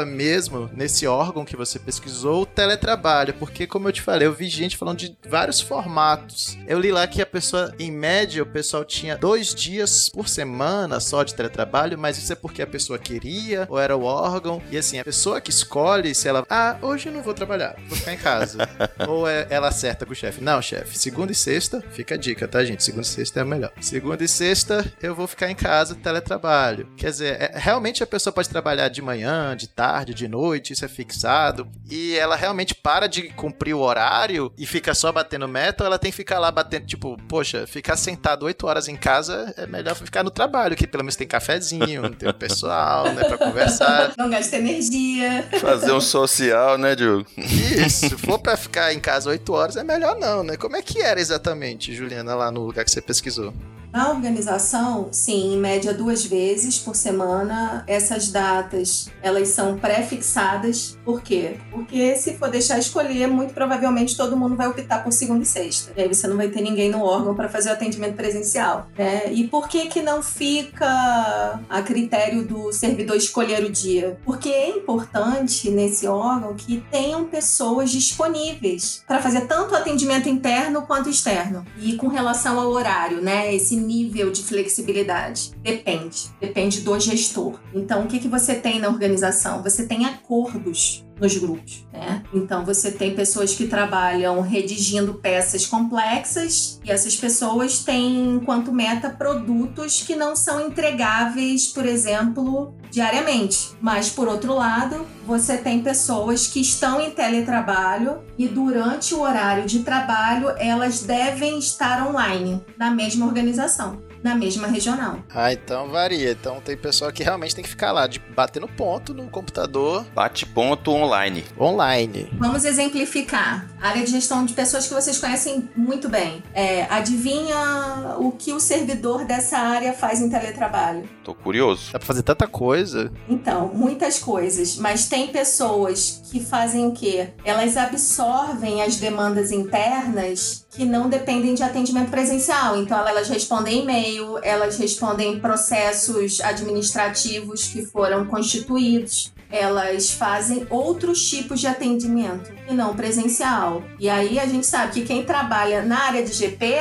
mesmo nesse órgão que você pesquisou o teletrabalho? Porque, como eu te falei, eu vi gente falando de vários formatos. Eu li lá que a pessoa, em média, o pessoal tinha dois dias por semana só de teletrabalho, mas isso é porque a pessoa queria ou era o órgão. E assim, a pessoa que escolhe se ela, ah, hoje eu não vou trabalhar, vou ficar em casa. <laughs> ou é, ela acerta com o chefe. Não, chefe, segunda e sexta, fica a dica, tá, gente? Segunda e sexta é o melhor. Segunda e sexta, eu vou ficar em casa, teletrabalho. Quer dizer, é, realmente a pessoa pode trabalhar de manhã, de tarde, de noite, isso é fixado. E ela realmente para de cumprir o horário e fica só batendo meta, ou ela tem que ficar lá batendo, tipo, poxa, ficar sentado oito horas em casa é melhor ficar no trabalho, que pelo menos tem cafezinho, <laughs> tem o pessoal, né, pra conversar. <laughs> Não gasta energia. Fazer um social, né, Diogo? Isso, se for pra ficar em casa oito horas, é melhor não, né? Como é que era exatamente, Juliana, lá no lugar que você pesquisou? Na organização, sim, em média duas vezes por semana. Essas datas, elas são pré-fixadas. Por quê? Porque se for deixar escolher, muito provavelmente todo mundo vai optar por segunda e sexta. E aí você não vai ter ninguém no órgão para fazer o atendimento presencial. Né? E por que que não fica a critério do servidor escolher o dia? Porque é importante nesse órgão que tenham pessoas disponíveis para fazer tanto atendimento interno quanto externo. E com relação ao horário, né? Esse nível de flexibilidade? Depende. Depende do gestor. Então, o que, que você tem na organização? Você tem acordos nos grupos, né? Então você tem pessoas que trabalham redigindo peças complexas e essas pessoas têm enquanto meta produtos que não são entregáveis, por exemplo, diariamente. Mas por outro lado, você tem pessoas que estão em teletrabalho e durante o horário de trabalho elas devem estar online na mesma organização na mesma regional. Ah, então varia. Então tem pessoa que realmente tem que ficar lá, de batendo ponto no computador. Bate ponto online. Online. Vamos exemplificar. área de gestão de pessoas que vocês conhecem muito bem. É, adivinha o que o servidor dessa área faz em teletrabalho? Tô curioso. Dá pra fazer tanta coisa. Então, muitas coisas. Mas tem pessoas que fazem o quê? Elas absorvem as demandas internas que não dependem de atendimento presencial. Então, elas respondem e-mail, elas respondem processos administrativos que foram constituídos. Elas fazem outros tipos de atendimento e não presencial. E aí a gente sabe que quem trabalha na área de GP,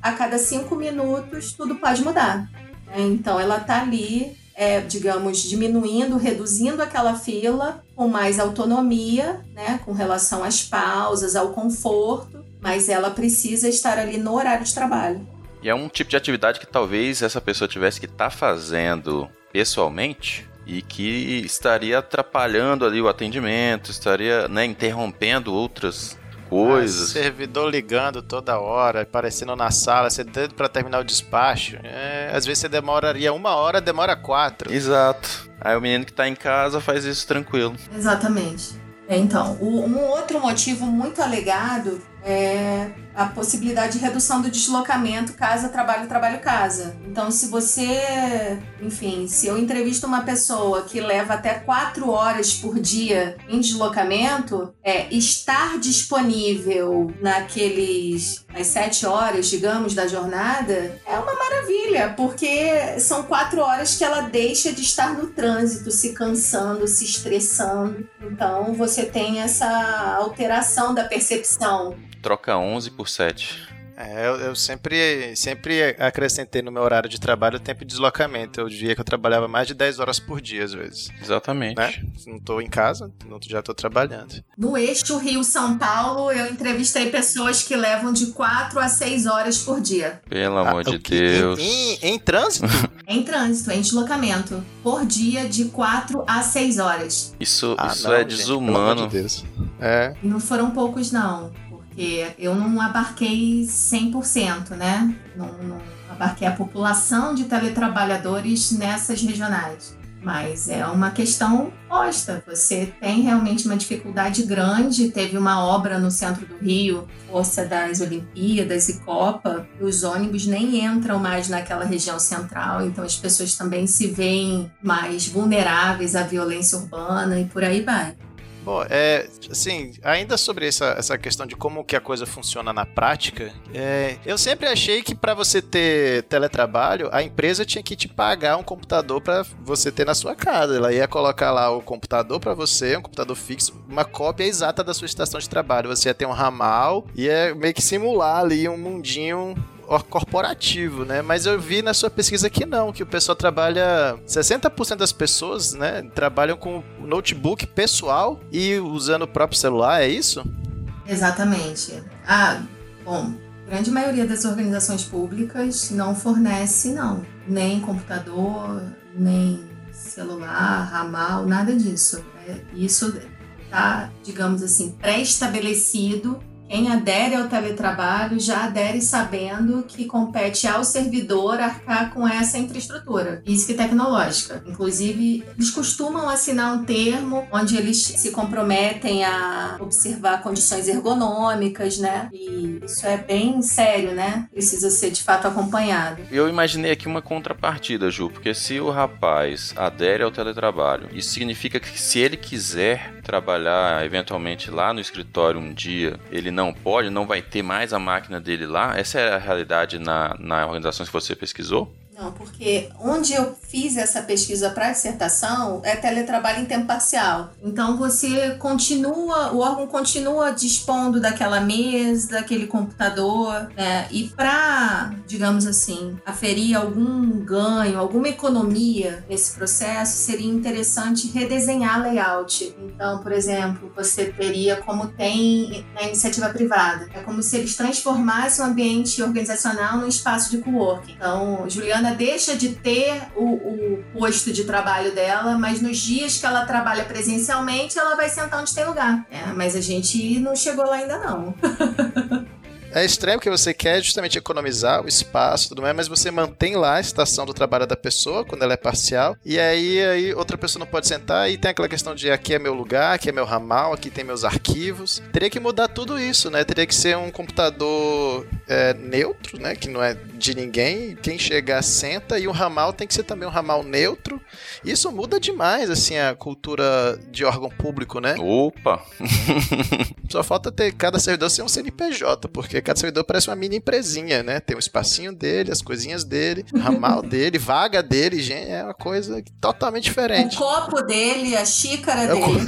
a cada cinco minutos tudo pode mudar. Então ela está ali, é, digamos, diminuindo, reduzindo aquela fila com mais autonomia, né, com relação às pausas, ao conforto, mas ela precisa estar ali no horário de trabalho. E é um tipo de atividade que talvez essa pessoa tivesse que estar tá fazendo pessoalmente e que estaria atrapalhando ali o atendimento, estaria né, interrompendo outras coisas. Ah, servidor ligando toda hora, aparecendo na sala, você dando para terminar o despacho. É, às vezes você demoraria uma hora, demora quatro. Exato. Aí o menino que tá em casa faz isso tranquilo. Exatamente. Então, um outro motivo muito alegado é a possibilidade de redução do deslocamento casa trabalho trabalho casa. Então, se você, enfim, se eu entrevisto uma pessoa que leva até quatro horas por dia em deslocamento, é estar disponível naqueles as sete horas, digamos, da jornada é uma maravilha, porque são quatro horas que ela deixa de estar no trânsito, se cansando, se estressando. Então, você tem essa alteração da percepção troca 11 por 7. É, eu, eu, sempre, sempre acrescentei no meu horário de trabalho o tempo de deslocamento. Eu diria que eu trabalhava mais de 10 horas por dia, às vezes. Exatamente. Né? Não estou em casa, não, já estou trabalhando. No eixo Rio-São Paulo, eu entrevistei pessoas que levam de 4 a 6 horas por dia. Pelo ah, amor de Deus. Em, em, em trânsito? <laughs> em trânsito, em deslocamento. Por dia, de 4 a 6 horas. Isso, ah, isso não, é desumano. Gente, de é. E não foram poucos, não porque eu não abarquei 100%, né? Não, não abarquei a população de teletrabalhadores nessas regionais. mas é uma questão posta. Você tem realmente uma dificuldade grande. Teve uma obra no centro do Rio, Força das Olimpíadas e Copa, e os ônibus nem entram mais naquela região central, então as pessoas também se veem mais vulneráveis à violência urbana e por aí vai. Bom, é, assim, ainda sobre essa, essa questão de como que a coisa funciona na prática, é, eu sempre achei que para você ter teletrabalho, a empresa tinha que te pagar um computador para você ter na sua casa. Ela ia colocar lá o computador para você, um computador fixo, uma cópia exata da sua estação de trabalho. Você ia ter um ramal, ia meio que simular ali um mundinho corporativo, né? Mas eu vi na sua pesquisa que não, que o pessoal trabalha 60% das pessoas, né, trabalham com notebook pessoal e usando o próprio celular, é isso? Exatamente. Ah, bom, grande maioria das organizações públicas não fornece não, nem computador, nem celular, ramal, nada disso. É, isso está, digamos assim, pré-estabelecido quem adere ao teletrabalho já adere sabendo que compete ao servidor arcar com essa infraestrutura física e tecnológica. Inclusive, eles costumam assinar um termo onde eles se comprometem a observar condições ergonômicas, né? E isso é bem sério, né? Precisa ser de fato acompanhado. Eu imaginei aqui uma contrapartida, Ju, porque se o rapaz adere ao teletrabalho, isso significa que se ele quiser trabalhar eventualmente lá no escritório um dia, ele não não pode, não vai ter mais a máquina dele lá? Essa é a realidade na, na organização que você pesquisou? Porque onde eu fiz essa pesquisa para dissertação é teletrabalho em tempo parcial. Então você continua, o órgão continua dispondo daquela mesa, daquele computador, né? E para, digamos assim, aferir algum ganho, alguma economia nesse processo, seria interessante redesenhar layout. Então, por exemplo, você teria como tem na iniciativa privada. É como se eles transformassem o ambiente organizacional num espaço de co-working. Então, Juliana deixa de ter o, o posto de trabalho dela, mas nos dias que ela trabalha presencialmente, ela vai sentar onde tem lugar. É, mas a gente não chegou lá ainda não. <laughs> É estranho porque você quer justamente economizar o espaço e tudo mais, mas você mantém lá a estação do trabalho da pessoa quando ela é parcial. E aí, aí outra pessoa não pode sentar e tem aquela questão de aqui é meu lugar, aqui é meu ramal, aqui tem meus arquivos. Teria que mudar tudo isso, né? Teria que ser um computador é, neutro, né? Que não é de ninguém. Quem chegar senta e o ramal tem que ser também um ramal neutro. Isso muda demais, assim, a cultura de órgão público, né? Opa! <laughs> Só falta ter cada servidor ser um CNPJ, porque cada servidor parece uma mini empresinha, né? Tem o espacinho dele, as coisinhas dele, ramal <laughs> dele, vaga dele, gente, é uma coisa totalmente diferente. O copo dele, a xícara é dele.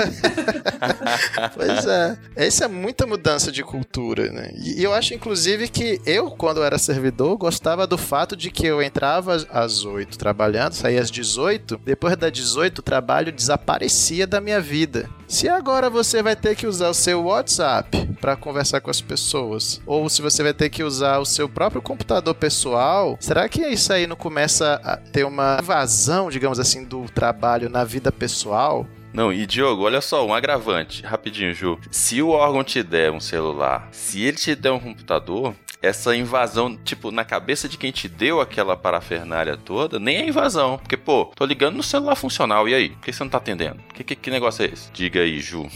<laughs> pois é. Essa é muita mudança de cultura, né? E eu acho, inclusive, que eu, quando era servidor, gostava do fato de que eu entrava às 8 trabalhando, saía às 18, depois das 18 o trabalho desaparecia da minha vida. Se agora você vai ter que usar o seu WhatsApp para conversar com as pessoas, ou se você vai ter que usar o seu próprio computador pessoal, será que isso aí não começa a ter uma invasão, digamos assim, do trabalho na vida pessoal? Não, e Diogo, olha só, um agravante, rapidinho, Ju. Se o órgão te der um celular, se ele te der um computador, essa invasão, tipo, na cabeça de quem te deu aquela parafernália toda, nem é invasão. Porque, pô, tô ligando no celular funcional, e aí? Por que você não tá atendendo? Que, que, que negócio é esse? Diga aí, Ju.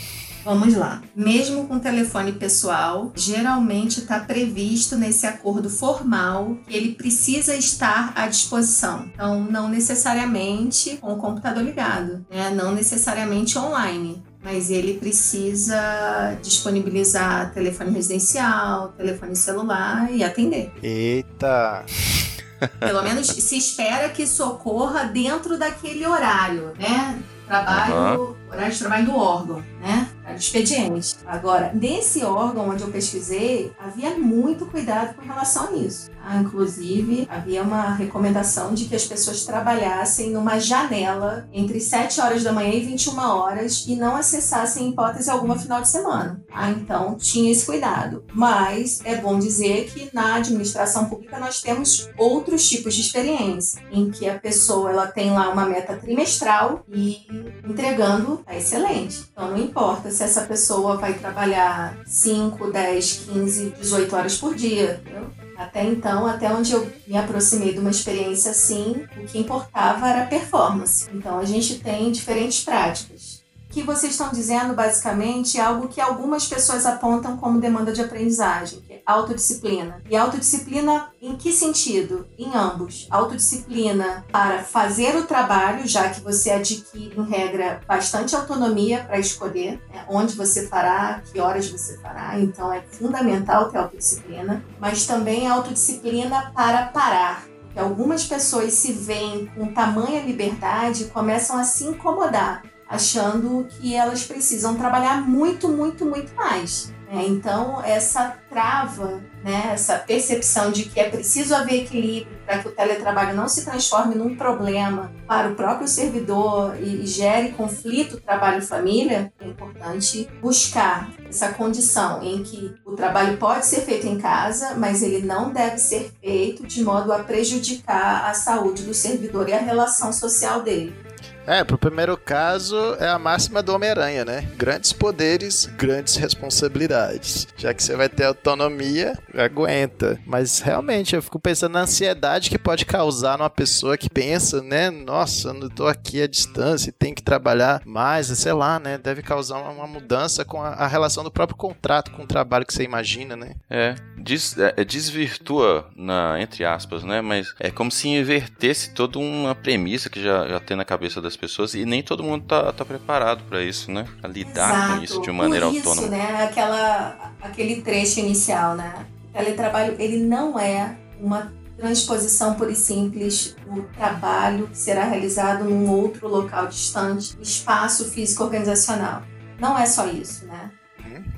Vamos lá. Mesmo com telefone pessoal, geralmente está previsto nesse acordo formal que ele precisa estar à disposição. Então, não necessariamente com o computador ligado, né? não necessariamente online mas ele precisa disponibilizar telefone residencial, telefone celular e atender. Eita! <laughs> Pelo menos se espera que isso ocorra dentro daquele horário, né? Trabalho, uhum. horário de trabalho do órgão, né? Expediente. Agora, nesse órgão onde eu pesquisei, havia muito cuidado com relação a isso. Ah, inclusive, havia uma recomendação de que as pessoas trabalhassem numa janela entre 7 horas da manhã e 21 horas e não acessassem, em hipótese alguma, final de semana. Ah, então, tinha esse cuidado. Mas é bom dizer que na administração pública nós temos outros tipos de experiência, em que a pessoa ela tem lá uma meta trimestral e entregando é excelente. Então, não importa se essa pessoa vai trabalhar 5, 10, 15, 18 horas por dia. Entendeu? Até então, até onde eu me aproximei de uma experiência assim, o que importava era a performance. Então a gente tem diferentes práticas que vocês estão dizendo, basicamente, é algo que algumas pessoas apontam como demanda de aprendizagem, que é autodisciplina. E autodisciplina em que sentido? Em ambos. Autodisciplina para fazer o trabalho, já que você adquire, em regra, bastante autonomia para escolher né, onde você fará, que horas você fará, então é fundamental ter autodisciplina, mas também autodisciplina para parar que algumas pessoas se veem com tamanha liberdade e começam a se incomodar achando que elas precisam trabalhar muito, muito, muito mais. É, então, essa trava, né, essa percepção de que é preciso haver equilíbrio para que o teletrabalho não se transforme num problema para o próprio servidor e, e gere conflito trabalho-família, é importante buscar essa condição em que o trabalho pode ser feito em casa, mas ele não deve ser feito de modo a prejudicar a saúde do servidor e a relação social dele. É, pro primeiro caso é a máxima do Homem-Aranha, né? Grandes poderes, grandes responsabilidades. Já que você vai ter autonomia, aguenta. Mas realmente, eu fico pensando na ansiedade que pode causar numa pessoa que pensa, né? Nossa, eu tô aqui à distância tem que trabalhar mais, sei lá, né? Deve causar uma mudança com a, a relação do próprio contrato com o trabalho que você imagina, né? É, des, é, desvirtua, na, entre aspas, né? Mas é como se invertesse toda uma premissa que já, já tem na cabeça das pessoas e nem todo mundo tá, tá preparado para isso, né? A lidar Exato. com isso de uma maneira isso, autônoma. né? Aquela, aquele trecho inicial, né? O teletrabalho, ele não é uma transposição pura e simples do trabalho que será realizado num outro local distante, espaço físico organizacional. Não é só isso, né?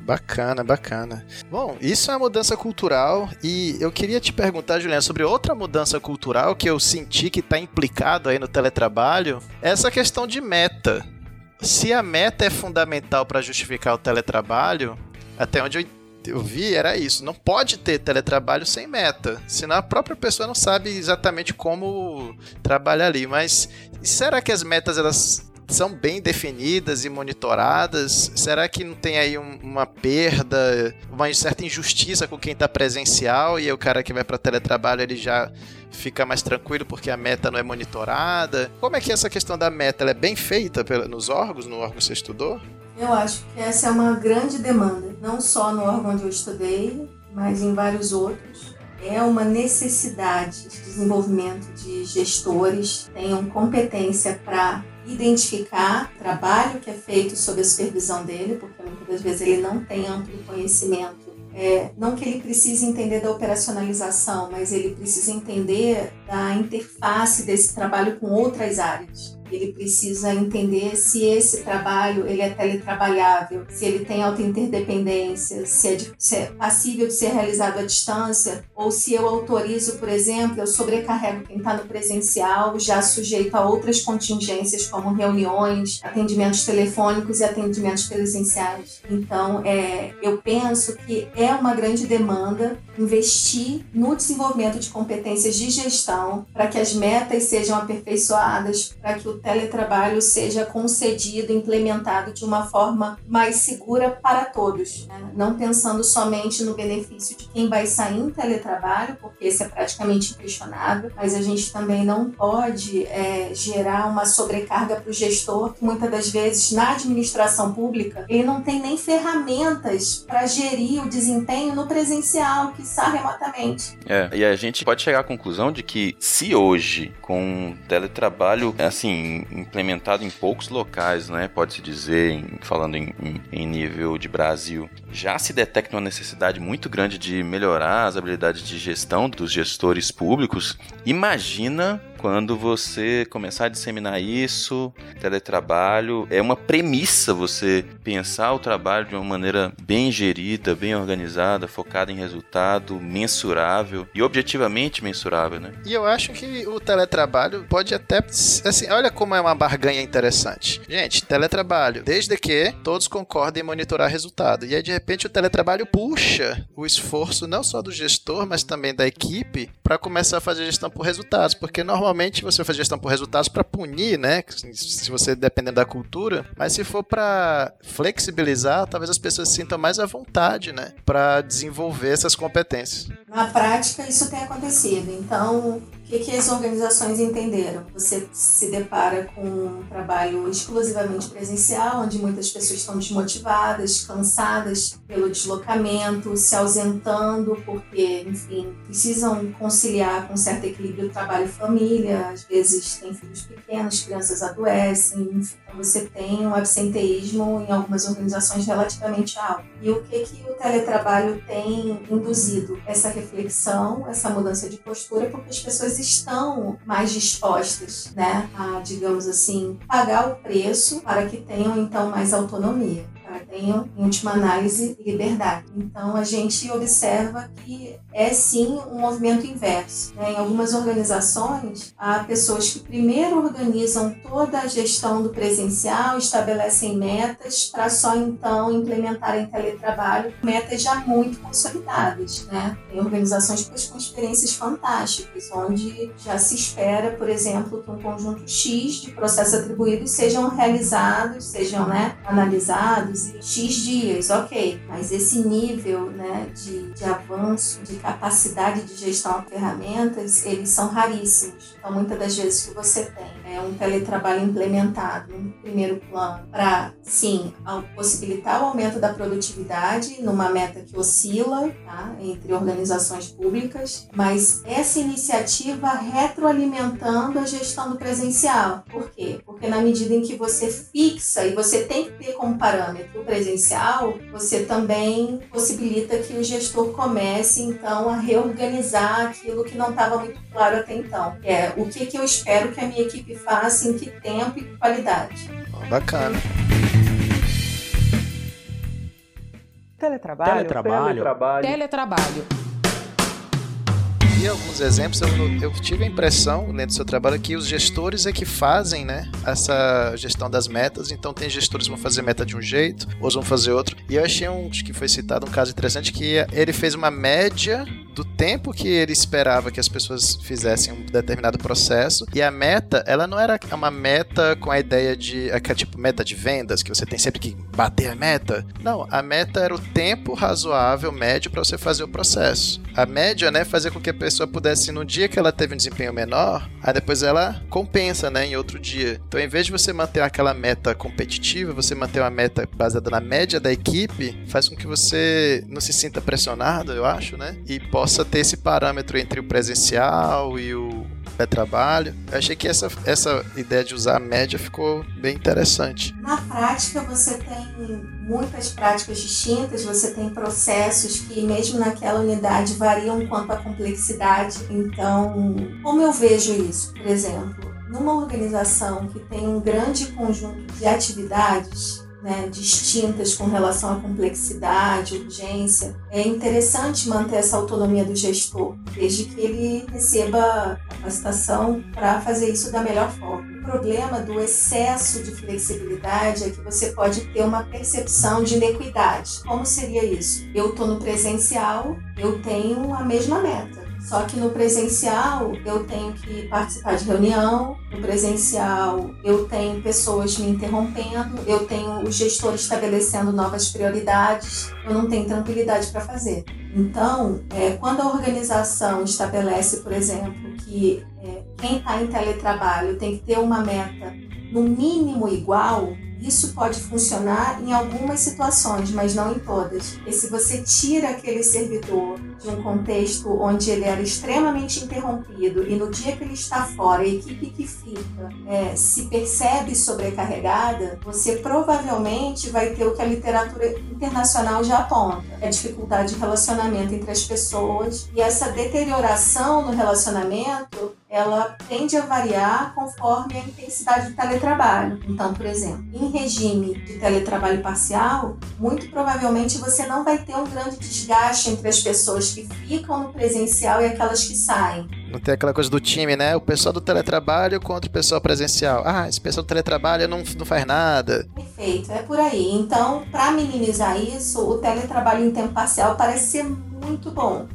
Bacana, bacana. Bom, isso é uma mudança cultural e eu queria te perguntar, Juliana, sobre outra mudança cultural que eu senti que está implicado aí no teletrabalho, essa questão de meta. Se a meta é fundamental para justificar o teletrabalho, até onde eu eu vi era isso. Não pode ter teletrabalho sem meta. Senão a própria pessoa não sabe exatamente como trabalhar ali. Mas será que as metas elas são bem definidas e monitoradas? Será que não tem aí um, uma perda, uma certa injustiça com quem está presencial e o cara que vai para teletrabalho ele já fica mais tranquilo porque a meta não é monitorada? Como é que é essa questão da meta? Ela é bem feita nos órgãos, no órgão que você estudou? Eu acho que essa é uma grande demanda, não só no órgão onde eu estudei, mas em vários outros. É uma necessidade de desenvolvimento de gestores tenham competência para identificar trabalho que é feito sob a supervisão dele, porque muitas das vezes ele não tem amplo conhecimento. É, não que ele precise entender da operacionalização, mas ele precisa entender da interface desse trabalho com outras áreas. Ele precisa entender se esse trabalho ele é teletrabalhável, se ele tem alta interdependência, se é, de, se é passível de ser realizado à distância, ou se eu autorizo, por exemplo, eu sobrecarrego quem está no presencial, já sujeito a outras contingências como reuniões, atendimentos telefônicos e atendimentos presenciais. Então, é, eu penso que é uma grande demanda investir no desenvolvimento de competências de gestão para que as metas sejam aperfeiçoadas, para que o teletrabalho seja concedido, implementado de uma forma mais segura para todos, né? não pensando somente no benefício de quem vai sair em teletrabalho, porque esse é praticamente inquestionável, mas a gente também não pode é, gerar uma sobrecarga para o gestor, que muitas das vezes na administração pública ele não tem nem ferramentas para gerir o desempenho no presencial, que está remotamente. É, e a gente pode chegar à conclusão de que se hoje, com teletrabalho, assim, implementado em poucos locais, né? Pode-se dizer, em, falando em, em, em, nível de Brasil, já se detecta uma necessidade muito grande de melhorar as habilidades de gestão dos gestores públicos. Imagina quando você começar a disseminar isso, teletrabalho, é uma premissa você pensar o trabalho de uma maneira bem gerida, bem organizada, focada em resultado, mensurável e objetivamente mensurável, né? E eu acho que o teletrabalho pode até, assim, olha como é uma barganha interessante. Gente, teletrabalho, desde que todos concordem em monitorar resultado. E aí, de repente, o teletrabalho puxa o esforço não só do gestor, mas também da equipe para começar a fazer gestão por resultados, porque normalmente normalmente você faz gestão por resultados para punir, né? Se você dependendo da cultura, mas se for para flexibilizar, talvez as pessoas se sintam mais à vontade, né, para desenvolver essas competências. Na prática, isso tem acontecido. Então, o que, que as organizações entenderam? Você se depara com um trabalho exclusivamente presencial, onde muitas pessoas estão desmotivadas, cansadas pelo deslocamento, se ausentando porque, enfim, precisam conciliar com certo equilíbrio trabalho e família, às vezes têm filhos pequenos, crianças adoecem, enfim. Você tem um absenteísmo em algumas organizações relativamente alto. E o que, que o teletrabalho tem induzido? Essa reflexão, essa mudança de postura, porque as pessoas estão mais dispostas, né, a, digamos assim, pagar o preço para que tenham então mais autonomia tenham, em última análise, liberdade. Então, a gente observa que é sim um movimento inverso. Né? Em algumas organizações, há pessoas que primeiro organizam toda a gestão do presencial, estabelecem metas para só então implementarem teletrabalho, metas já muito consolidadas. Né? Tem organizações com experiências fantásticas, onde já se espera, por exemplo, que um conjunto X de processos atribuídos sejam realizados, sejam né, analisados e X dias, ok, mas esse nível né, de, de avanço, de capacidade de gestão de ferramentas, eles são raríssimos. Então, muitas das vezes que você tem é um teletrabalho implementado no primeiro plano para, sim, possibilitar o aumento da produtividade numa meta que oscila tá, entre organizações públicas, mas essa iniciativa retroalimentando a gestão do presencial. Por quê? Porque na medida em que você fixa e você tem que ter como parâmetro o presencial, você também possibilita que o gestor comece então a reorganizar aquilo que não estava muito claro até então. É o que, que eu espero que a minha equipe faça, em que tempo e que qualidade. Bacana. Teletrabalho. Teletrabalho. Teletrabalho. Teletrabalho vi alguns exemplos, eu, eu, tive a impressão, lendo seu trabalho, que os gestores é que fazem, né, essa gestão das metas. Então, tem gestores que vão fazer meta de um jeito, outros vão fazer outro. E eu achei um, que foi citado um caso interessante, que ele fez uma média do tempo que ele esperava que as pessoas fizessem um determinado processo. E a meta, ela não era uma meta com a ideia de. É tipo meta de vendas, que você tem sempre que bater a meta. Não, a meta era o tempo razoável, médio, para você fazer o processo. A média, né, fazia com que a pessoa pudesse, no dia que ela teve um desempenho menor, aí depois ela compensa, né, em outro dia. Então, em vez de você manter aquela meta competitiva, você manter uma meta baseada na média da equipe, faz com que você não se sinta pressionado, eu acho, né, e possa possa ter esse parâmetro entre o presencial e o trabalho. Eu achei que essa, essa ideia de usar a média ficou bem interessante. Na prática, você tem muitas práticas distintas, você tem processos que, mesmo naquela unidade, variam quanto à complexidade. Então, como eu vejo isso? Por exemplo, numa organização que tem um grande conjunto de atividades, né, distintas com relação à complexidade, urgência, é interessante manter essa autonomia do gestor, desde que ele receba capacitação para fazer isso da melhor forma. O problema do excesso de flexibilidade é que você pode ter uma percepção de inequidade. Como seria isso? Eu estou no presencial, eu tenho a mesma meta só que no presencial eu tenho que participar de reunião, no presencial eu tenho pessoas me interrompendo, eu tenho o gestor estabelecendo novas prioridades, eu não tenho tranquilidade para fazer. Então, é, quando a organização estabelece, por exemplo, que é, quem está em teletrabalho tem que ter uma meta no mínimo igual, isso pode funcionar em algumas situações, mas não em todas. E se você tira aquele servidor de um contexto onde ele era extremamente interrompido e no dia que ele está fora, a equipe que fica é, se percebe sobrecarregada, você provavelmente vai ter o que a literatura internacional já aponta: a dificuldade de relacionamento entre as pessoas e essa deterioração no relacionamento ela tende a variar conforme a intensidade do teletrabalho. Então, por exemplo, em regime de teletrabalho parcial, muito provavelmente você não vai ter um grande desgaste entre as pessoas que ficam no presencial e aquelas que saem. Não tem aquela coisa do time, né? O pessoal do teletrabalho contra o pessoal presencial. Ah, esse pessoal do teletrabalho não, não faz nada. Perfeito, é por aí. Então, para minimizar isso, o teletrabalho em tempo parcial parece ser muito bom.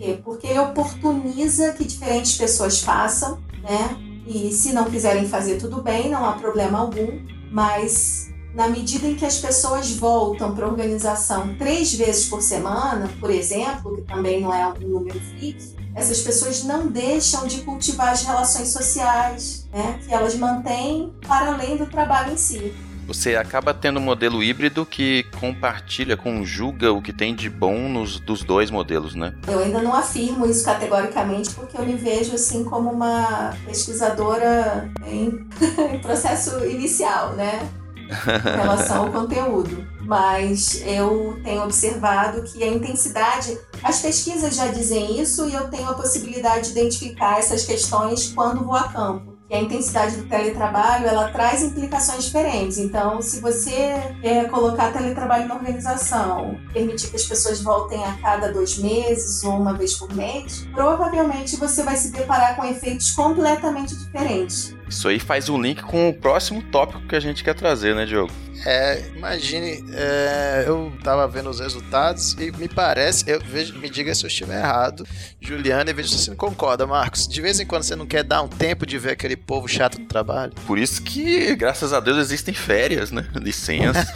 Quê? Porque ele oportuniza que diferentes pessoas façam né? E se não quiserem fazer tudo bem, não há problema algum, mas na medida em que as pessoas voltam para a organização três vezes por semana, por exemplo, que também não é um número fixo, essas pessoas não deixam de cultivar as relações sociais, né, que elas mantêm para além do trabalho em si. Você acaba tendo um modelo híbrido que compartilha, conjuga o que tem de bom nos dos dois modelos, né? Eu ainda não afirmo isso categoricamente porque eu me vejo assim como uma pesquisadora em, <laughs> em processo inicial, né? Em relação ao conteúdo. Mas eu tenho observado que a intensidade. As pesquisas já dizem isso e eu tenho a possibilidade de identificar essas questões quando vou a campo que a intensidade do teletrabalho ela traz implicações diferentes. Então, se você quer colocar teletrabalho na organização, permitir que as pessoas voltem a cada dois meses ou uma vez por mês, provavelmente você vai se deparar com efeitos completamente diferentes. Isso aí faz um link com o próximo tópico que a gente quer trazer, né, Diogo? É, imagine, é, eu tava vendo os resultados e me parece, eu vejo, me diga se eu estiver errado, Juliana, e vejo se você não concorda, Marcos. De vez em quando você não quer dar um tempo de ver aquele povo chato do trabalho. Por isso que, graças a Deus, existem férias, né? Licença.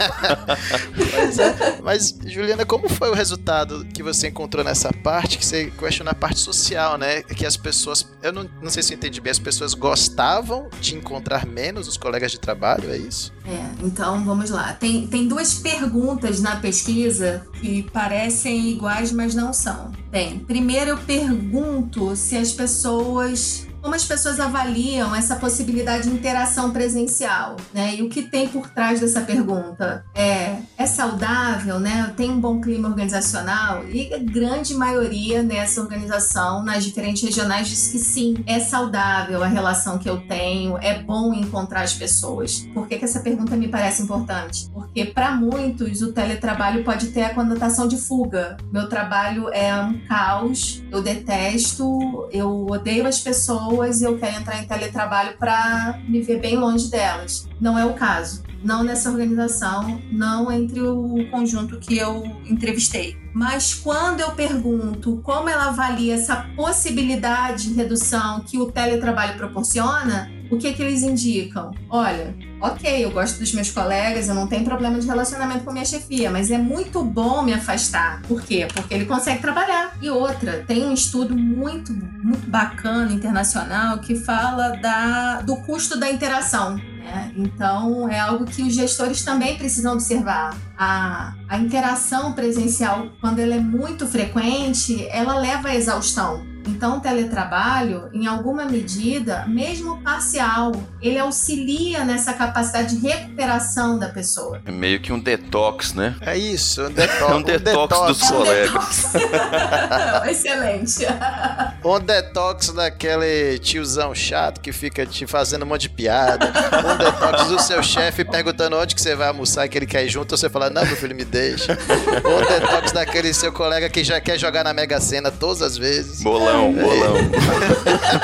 <laughs> mas, é, mas, Juliana, como foi o resultado que você encontrou nessa parte, que você questionou a parte social, né? Que as pessoas, eu não, não sei se eu entendi bem, as pessoas gostavam de encontrar menos os colegas de trabalho, é isso? É, então vamos lá. Tem, tem duas perguntas na pesquisa que parecem iguais, mas não são. Bem, primeiro eu pergunto se as pessoas como as pessoas avaliam essa possibilidade de interação presencial, né? E o que tem por trás dessa pergunta? É, é saudável, né? Tem um bom clima organizacional? E a grande maioria nessa organização, nas diferentes regionais, diz que sim, é saudável a relação que eu tenho, é bom encontrar as pessoas. Por que, que essa pergunta me parece importante? Porque para muitos o teletrabalho pode ter a conotação de fuga. Meu trabalho é um caos, eu detesto, eu odeio as pessoas pessoas e eu quero entrar em teletrabalho para me ver bem longe delas. Não é o caso. Não nessa organização, não entre o conjunto que eu entrevistei. Mas quando eu pergunto como ela avalia essa possibilidade de redução que o teletrabalho proporciona, o que, que eles indicam? Olha, ok, eu gosto dos meus colegas, eu não tenho problema de relacionamento com minha chefia, mas é muito bom me afastar. Por quê? Porque ele consegue trabalhar. E outra, tem um estudo muito, muito bacana internacional que fala da, do custo da interação. Né? Então, é algo que os gestores também precisam observar. A, a interação presencial, quando ela é muito frequente, ela leva à exaustão. Então, o teletrabalho, em alguma medida, mesmo parcial, ele auxilia nessa capacidade de recuperação da pessoa. É meio que um detox, né? É isso, um detox. <laughs> É um detox, um detox dos colegas. <laughs> Excelente. <laughs> um detox daquele tiozão chato que fica te fazendo um monte de piada. Um detox do seu chefe perguntando onde que você vai almoçar, que ele quer ir junto, você fala, não, meu filho, me deixa. Um detox daquele seu colega que já quer jogar na Mega Sena todas as vezes. Bolão bolão, bolão.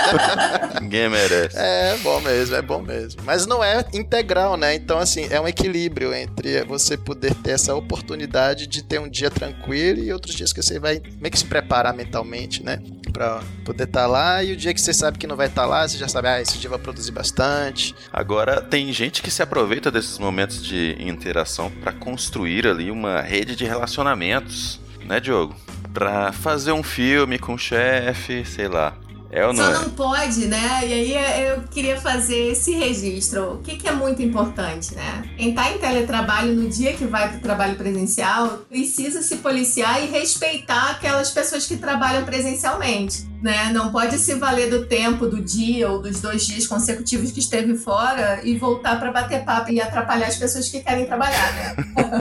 <laughs> Ninguém merece. É, bom mesmo, é bom mesmo. Mas não é integral, né? Então, assim, é um equilíbrio entre você poder ter essa oportunidade de ter um dia tranquilo e outros dias que você vai meio que se preparar mentalmente, né? Pra poder estar tá lá e o dia que você sabe que não vai estar tá lá, você já sabe, ah, esse dia vai produzir bastante. Agora, tem gente que se aproveita desses momentos de interação para construir ali uma rede de relacionamentos, né, Diogo? Pra fazer um filme com o chefe, sei lá. É ou não Só é? não pode, né? E aí eu queria fazer esse registro. O que, que é muito importante, né? Quem tá em teletrabalho no dia que vai pro trabalho presencial precisa se policiar e respeitar aquelas pessoas que trabalham presencialmente né? Não pode se valer do tempo do dia ou dos dois dias consecutivos que esteve fora e voltar para bater papo e atrapalhar as pessoas que querem trabalhar, né?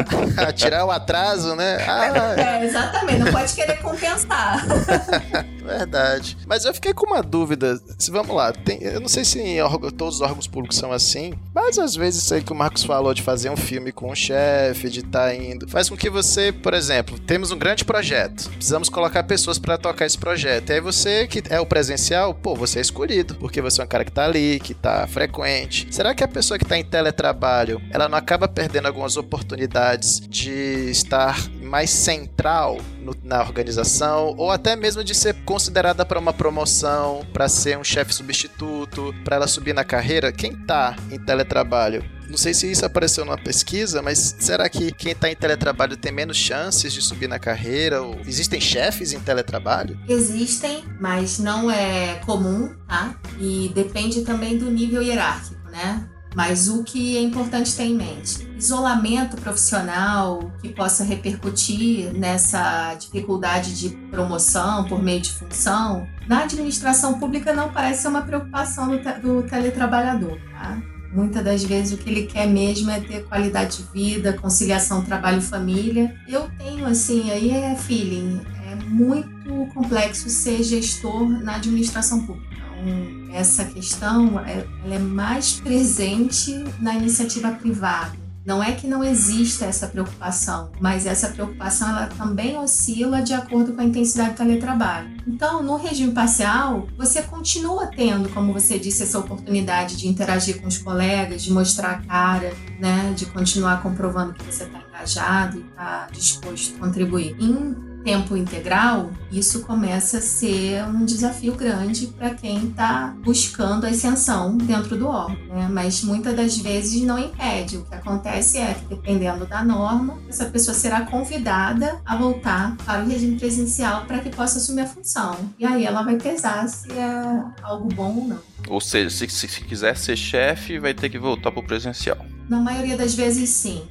<laughs> Tirar o atraso, né? Ah, é, exatamente. Não pode querer compensar. <laughs> Verdade. Mas eu fiquei com uma dúvida. Se vamos lá, tem, eu não sei se em todos os órgãos públicos são assim, mas às vezes isso aí que o Marcos falou de fazer um filme com o chefe, de estar tá indo, faz com que você, por exemplo, temos um grande projeto, precisamos colocar pessoas para tocar esse projeto. E aí você você que é o presencial, pô, você é escolhido, porque você é um cara que tá ali, que tá frequente. Será que a pessoa que tá em teletrabalho, ela não acaba perdendo algumas oportunidades de estar mais central no, na organização, ou até mesmo de ser considerada para uma promoção, para ser um chefe substituto, para ela subir na carreira, quem tá em teletrabalho não sei se isso apareceu numa pesquisa, mas será que quem está em teletrabalho tem menos chances de subir na carreira? Ou existem chefes em teletrabalho? Existem, mas não é comum, tá? E depende também do nível hierárquico, né? Mas o que é importante ter em mente: isolamento profissional que possa repercutir nessa dificuldade de promoção por meio de função, na administração pública não parece ser uma preocupação do, do teletrabalhador. Tá? Muitas das vezes o que ele quer mesmo é ter qualidade de vida, conciliação trabalho-família. Eu tenho assim, aí é feeling, é muito complexo ser gestor na administração pública. Então, essa questão é, ela é mais presente na iniciativa privada. Não é que não exista essa preocupação, mas essa preocupação ela também oscila de acordo com a intensidade do teletrabalho. Então, no regime parcial, você continua tendo, como você disse, essa oportunidade de interagir com os colegas, de mostrar a cara, né, de continuar comprovando que você está engajado e está disposto a contribuir. Em tempo integral, isso começa a ser um desafio grande para quem está buscando a ascensão dentro do órgão, né? mas muitas das vezes não impede. O que acontece é que, dependendo da norma, essa pessoa será convidada a voltar para o regime presencial para que possa assumir a função. E aí ela vai pesar se é algo bom ou não. Ou seja, se, se quiser ser chefe, vai ter que voltar para o presencial. Na maioria das vezes, sim.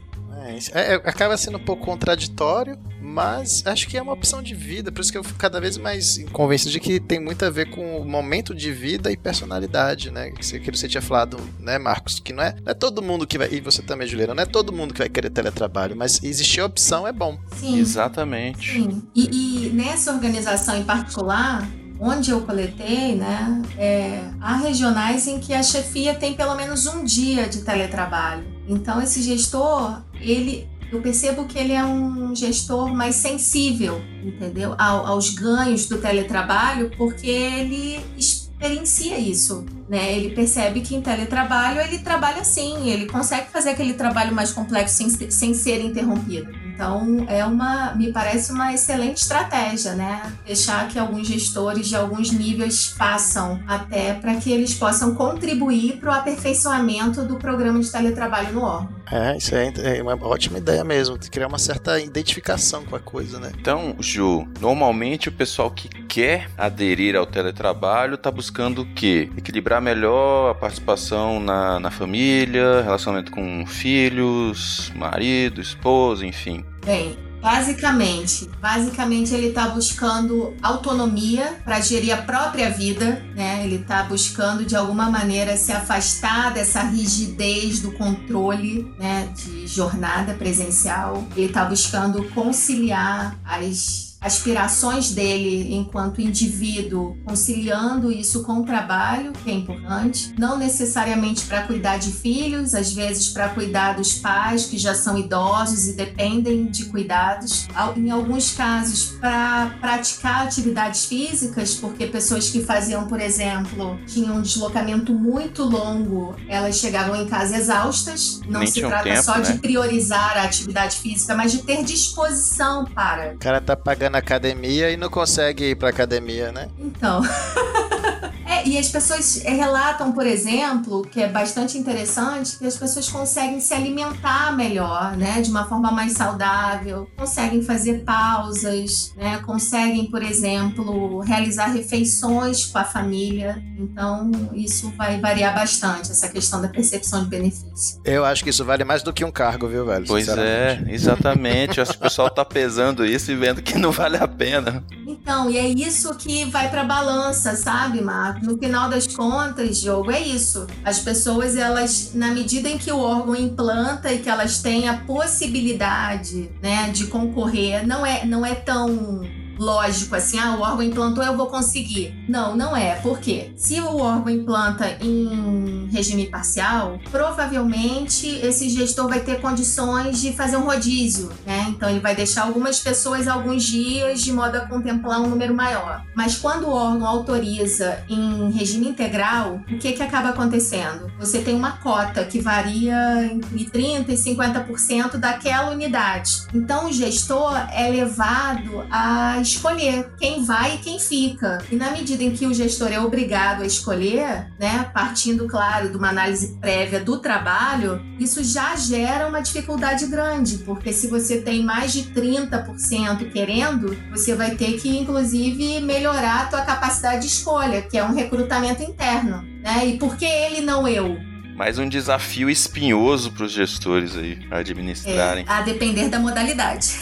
É, é, acaba sendo um pouco contraditório, mas acho que é uma opção de vida, por isso que eu fico cada vez mais convencido de que tem muito a ver com o momento de vida e personalidade, né? Que você, tinha falado, né, Marcos? Que não é, não é todo mundo que vai. E você também, Juliana, não é todo mundo que vai querer teletrabalho, mas existir a opção é bom. Sim. Exatamente. Sim. E, e nessa organização em particular, onde eu coletei, né, é, há regionais em que a chefia tem pelo menos um dia de teletrabalho. Então, esse gestor, ele eu percebo que ele é um gestor mais sensível, entendeu? aos ganhos do teletrabalho, porque ele experiencia isso, né? Ele percebe que em teletrabalho ele trabalha assim, ele consegue fazer aquele trabalho mais complexo sem, sem ser interrompido. Então, é uma, me parece uma excelente estratégia, né? Deixar que alguns gestores de alguns níveis façam, até para que eles possam contribuir para o aperfeiçoamento do programa de teletrabalho no órgão. É, isso é, é uma ótima ideia mesmo, de criar uma certa identificação com a coisa, né? Então, Ju, normalmente o pessoal que quer aderir ao teletrabalho está buscando o quê? Equilibrar melhor a participação na, na família, relacionamento com filhos, marido, esposa, enfim. Bem, Basicamente, basicamente ele está buscando autonomia para gerir a própria vida, né? Ele está buscando de alguma maneira se afastar dessa rigidez do controle, né, de jornada presencial. Ele está buscando conciliar as aspirações dele enquanto indivíduo, conciliando isso com o trabalho, que é importante, não necessariamente para cuidar de filhos, às vezes para cuidar dos pais que já são idosos e dependem de cuidados, em alguns casos para praticar atividades físicas, porque pessoas que faziam, por exemplo, tinham um deslocamento muito longo, elas chegavam em casa exaustas. Não Nem se trata tempo, só né? de priorizar a atividade física, mas de ter disposição para. O cara tá pagando na academia e não consegue ir pra academia, né? Então. <laughs> E as pessoas é, relatam, por exemplo, que é bastante interessante, que as pessoas conseguem se alimentar melhor, né? De uma forma mais saudável, conseguem fazer pausas, né? Conseguem, por exemplo, realizar refeições com a família. Então, isso vai variar bastante, essa questão da percepção de benefício. Eu acho que isso vale mais do que um cargo, viu, velho? Pois é, exatamente. acho que o pessoal tá <laughs> pesando isso e vendo que não vale a pena. Então, e é isso que vai pra balança, sabe, Marco? No final das contas, jogo é isso. As pessoas, elas, na medida em que o órgão implanta e que elas têm a possibilidade, né, de concorrer, não é, não é tão lógico assim, ah, o órgão implantou, eu vou conseguir. Não, não é. Por quê? Se o órgão implanta em regime parcial, provavelmente esse gestor vai ter condições de fazer um rodízio, né? Então ele vai deixar algumas pessoas alguns dias de modo a contemplar um número maior. Mas quando o órgão autoriza em regime integral, o que que acaba acontecendo? Você tem uma cota que varia entre 30 e 50% daquela unidade. Então o gestor é levado a escolher quem vai e quem fica. E na medida em que o gestor é obrigado a escolher, né, partindo, claro, de uma análise prévia do trabalho, isso já gera uma dificuldade grande, porque se você tem mais de 30% querendo, você vai ter que, inclusive, melhorar a tua capacidade de escolha, que é um recrutamento interno. Né? E por que ele não eu? Mais um desafio espinhoso para os gestores aí administrarem. É, a depender da modalidade.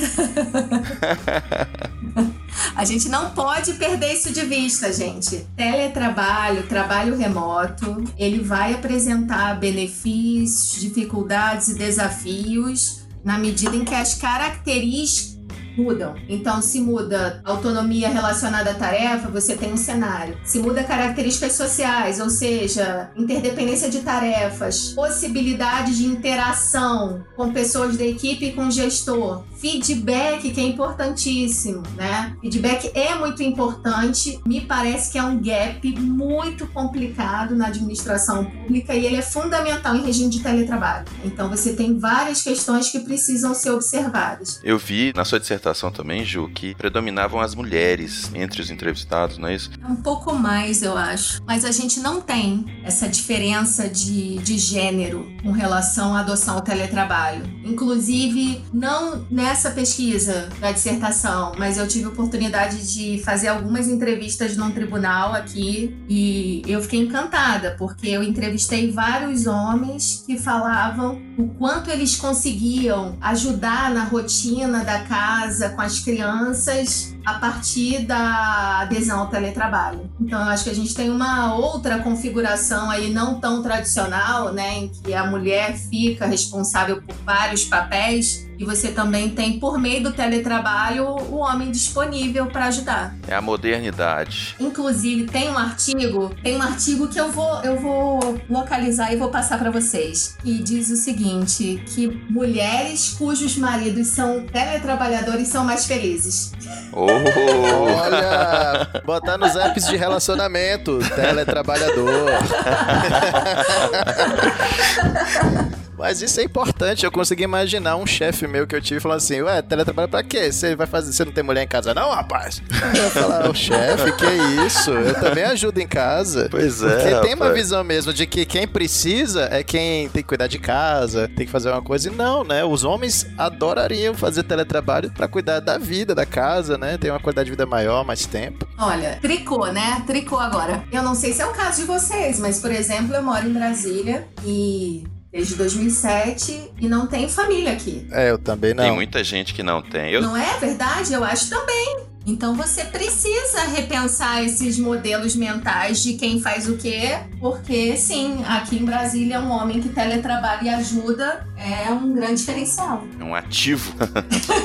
<laughs> a gente não pode perder isso de vista, gente. Teletrabalho, trabalho remoto, ele vai apresentar benefícios, dificuldades e desafios na medida em que as características mudam. Então, se muda autonomia relacionada à tarefa, você tem um cenário. Se muda características sociais, ou seja, interdependência de tarefas, possibilidade de interação com pessoas da equipe e com o gestor, feedback, que é importantíssimo, né? Feedback é muito importante. Me parece que é um gap muito complicado na administração pública e ele é fundamental em regime de teletrabalho. Então, você tem várias questões que precisam ser observadas. Eu vi na sua dissertação também, Ju, que predominavam as mulheres entre os entrevistados, não é isso? Um pouco mais, eu acho. Mas a gente não tem essa diferença de, de gênero com relação à adoção ao teletrabalho. Inclusive, não nessa pesquisa da dissertação, mas eu tive oportunidade de fazer algumas entrevistas num tribunal aqui e eu fiquei encantada, porque eu entrevistei vários homens que falavam o quanto eles conseguiam ajudar na rotina da casa casa com as crianças a partir da adesão ao teletrabalho. Então, eu acho que a gente tem uma outra configuração aí não tão tradicional, né, em que a mulher fica responsável por vários papéis e você também tem, por meio do teletrabalho, o homem disponível para ajudar. É a modernidade. Inclusive, tem um artigo, tem um artigo que eu vou, eu vou localizar e vou passar para vocês, que diz o seguinte, que mulheres cujos maridos são teletrabalhadores são mais felizes. Oh. Olha, <laughs> botar nos apps de relacionamento, teletrabalhador. <laughs> Mas isso é importante. Eu consegui imaginar um chefe meu que eu tive falando assim: Ué, teletrabalho pra quê? Você vai fazer. Você não tem mulher em casa, não, rapaz? Eu falar, o chefe, que isso? Eu também ajudo em casa. Pois é. Porque rapaz. tem uma visão mesmo de que quem precisa é quem tem que cuidar de casa, tem que fazer uma coisa. E não, né? Os homens adorariam fazer teletrabalho para cuidar da vida, da casa, né? Ter uma qualidade de vida maior, mais tempo. Olha, tricô, né? Tricô agora. Eu não sei se é o caso de vocês, mas, por exemplo, eu moro em Brasília e desde 2007 e não tenho família aqui. É, eu também não. Tem muita gente que não tem. Eu... Não é verdade? Eu acho também. Então você precisa repensar esses modelos mentais de quem faz o quê, porque sim, aqui em Brasília um homem que teletrabalha e ajuda é um grande diferencial. É um ativo.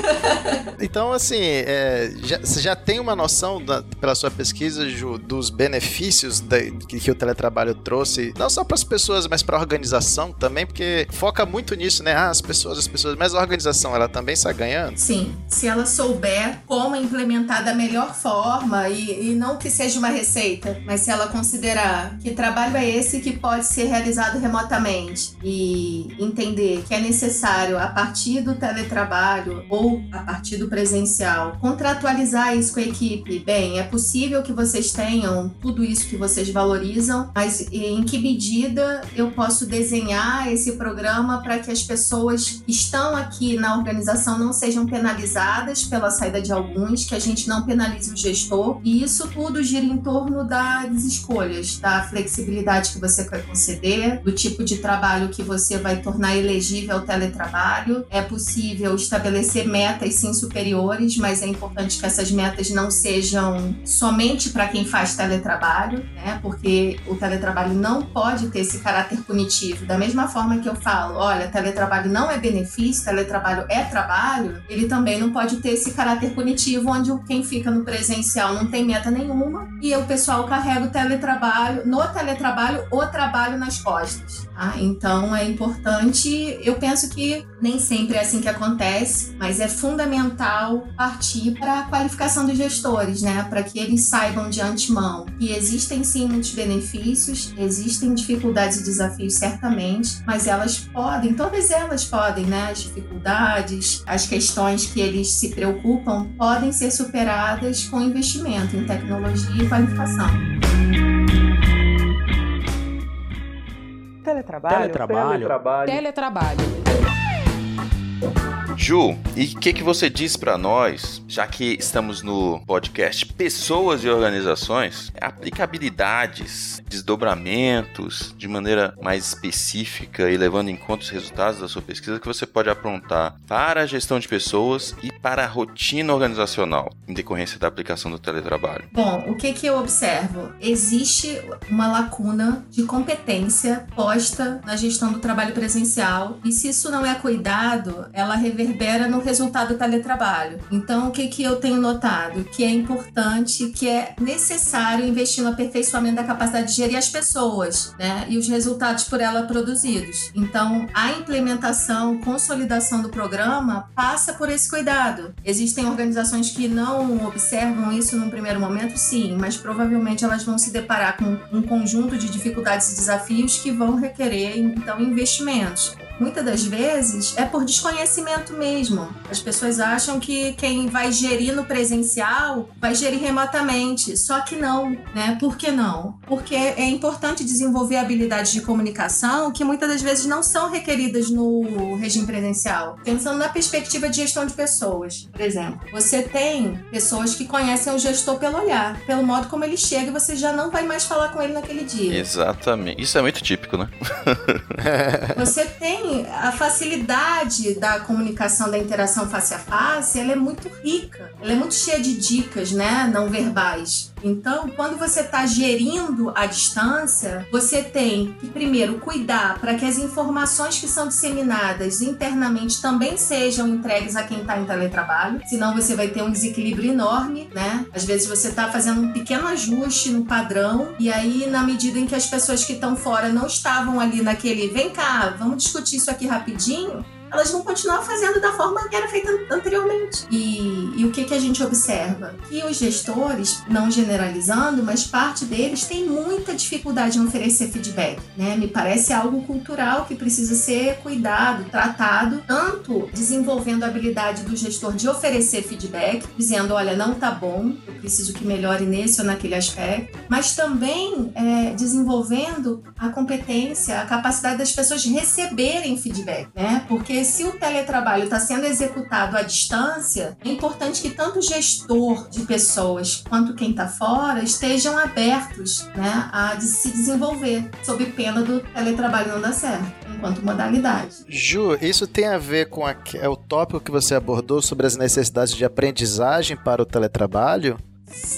<laughs> então, assim, é, já, você já tem uma noção da, pela sua pesquisa Ju, dos benefícios da, que, que, o teletrabalho trouxe, não só para as pessoas, mas para a organização também, porque foca muito nisso, né? Ah, as pessoas, as pessoas, mas a organização ela também está ganhando? Sim, se ela souber como implementar da melhor forma e, e não que seja uma receita, mas se ela considerar que trabalho é esse que pode ser realizado remotamente e entender que é necessário a partir do teletrabalho ou a partir do presencial contratualizar isso com a equipe. Bem, é possível que vocês tenham tudo isso que vocês valorizam, mas em que medida eu posso desenhar esse programa para que as pessoas que estão aqui na organização não sejam penalizadas pela saída de alguns, que a gente não penalize o gestor. E isso tudo gira em torno das escolhas, da flexibilidade que você quer conceder, do tipo de trabalho que você vai tornar elegível ao teletrabalho. É possível estabelecer metas sim superiores, mas é importante que essas metas não sejam somente para quem faz teletrabalho, né? Porque o teletrabalho não pode ter esse caráter punitivo. Da mesma forma que eu falo, olha, teletrabalho não é benefício, teletrabalho é trabalho, ele também não pode ter esse caráter punitivo onde o quem fica no presencial não tem meta nenhuma e o pessoal carrega o teletrabalho, no teletrabalho, o trabalho nas costas. Tá? Então é importante eu penso que nem sempre é assim que acontece, mas é fundamental partir para a qualificação dos gestores, né? Para que eles saibam de antemão que existem sim muitos benefícios, existem dificuldades e desafios certamente, mas elas podem, todas elas podem, né? As dificuldades, as questões que eles se preocupam podem ser superadas com investimento em tecnologia e qualificação. Teletrabalho. Teletrabalho. Teletrabalho. Teletrabalho. Ju, e o que, que você diz para nós, já que estamos no podcast Pessoas e Organizações, aplicabilidades, desdobramentos de maneira mais específica e levando em conta os resultados da sua pesquisa que você pode aprontar para a gestão de pessoas e para a rotina organizacional em decorrência da aplicação do teletrabalho? Bom, o que, que eu observo? Existe uma lacuna de competência posta na gestão do trabalho presencial e se isso não é cuidado, ela revela reverbera no resultado do teletrabalho. Então, o que, que eu tenho notado? Que é importante, que é necessário investir no aperfeiçoamento da capacidade de gerir as pessoas, né? E os resultados por ela produzidos. Então, a implementação, consolidação do programa passa por esse cuidado. Existem organizações que não observam isso num primeiro momento, sim, mas provavelmente elas vão se deparar com um conjunto de dificuldades e desafios que vão requerer, então, investimentos muitas das vezes é por desconhecimento mesmo. As pessoas acham que quem vai gerir no presencial vai gerir remotamente, só que não, né? Por que não? Porque é importante desenvolver habilidades de comunicação que muitas das vezes não são requeridas no regime presencial. Pensando na perspectiva de gestão de pessoas, por exemplo, você tem pessoas que conhecem o gestor pelo olhar, pelo modo como ele chega e você já não vai mais falar com ele naquele dia. Exatamente. Isso é muito típico, né? <laughs> você tem a facilidade da comunicação, da interação face a face, ela é muito rica. Ela é muito cheia de dicas, né, não verbais. Então, quando você está gerindo a distância, você tem que primeiro cuidar para que as informações que são disseminadas internamente também sejam entregues a quem está em teletrabalho, senão você vai ter um desequilíbrio enorme, né? Às vezes você está fazendo um pequeno ajuste no padrão e aí, na medida em que as pessoas que estão fora não estavam ali naquele, vem cá, vamos discutir isso aqui rapidinho, elas vão continuar fazendo da forma que era feita anteriormente. E, e o que, que a gente observa? Que os gestores, não generalizando, mas parte deles tem muita dificuldade em oferecer feedback. Né? Me parece algo cultural que precisa ser cuidado, tratado, tanto desenvolvendo a habilidade do gestor de oferecer feedback, dizendo: olha, não tá bom, eu preciso que melhore nesse ou naquele aspecto, mas também é, desenvolvendo a competência, a capacidade das pessoas receberem feedback, né? Porque se o teletrabalho está sendo executado à distância, é importante que tanto o gestor de pessoas quanto quem está fora estejam abertos né, a se desenvolver, sob pena do teletrabalho não dar certo, enquanto modalidade. Ju, isso tem a ver com a, é o tópico que você abordou sobre as necessidades de aprendizagem para o teletrabalho?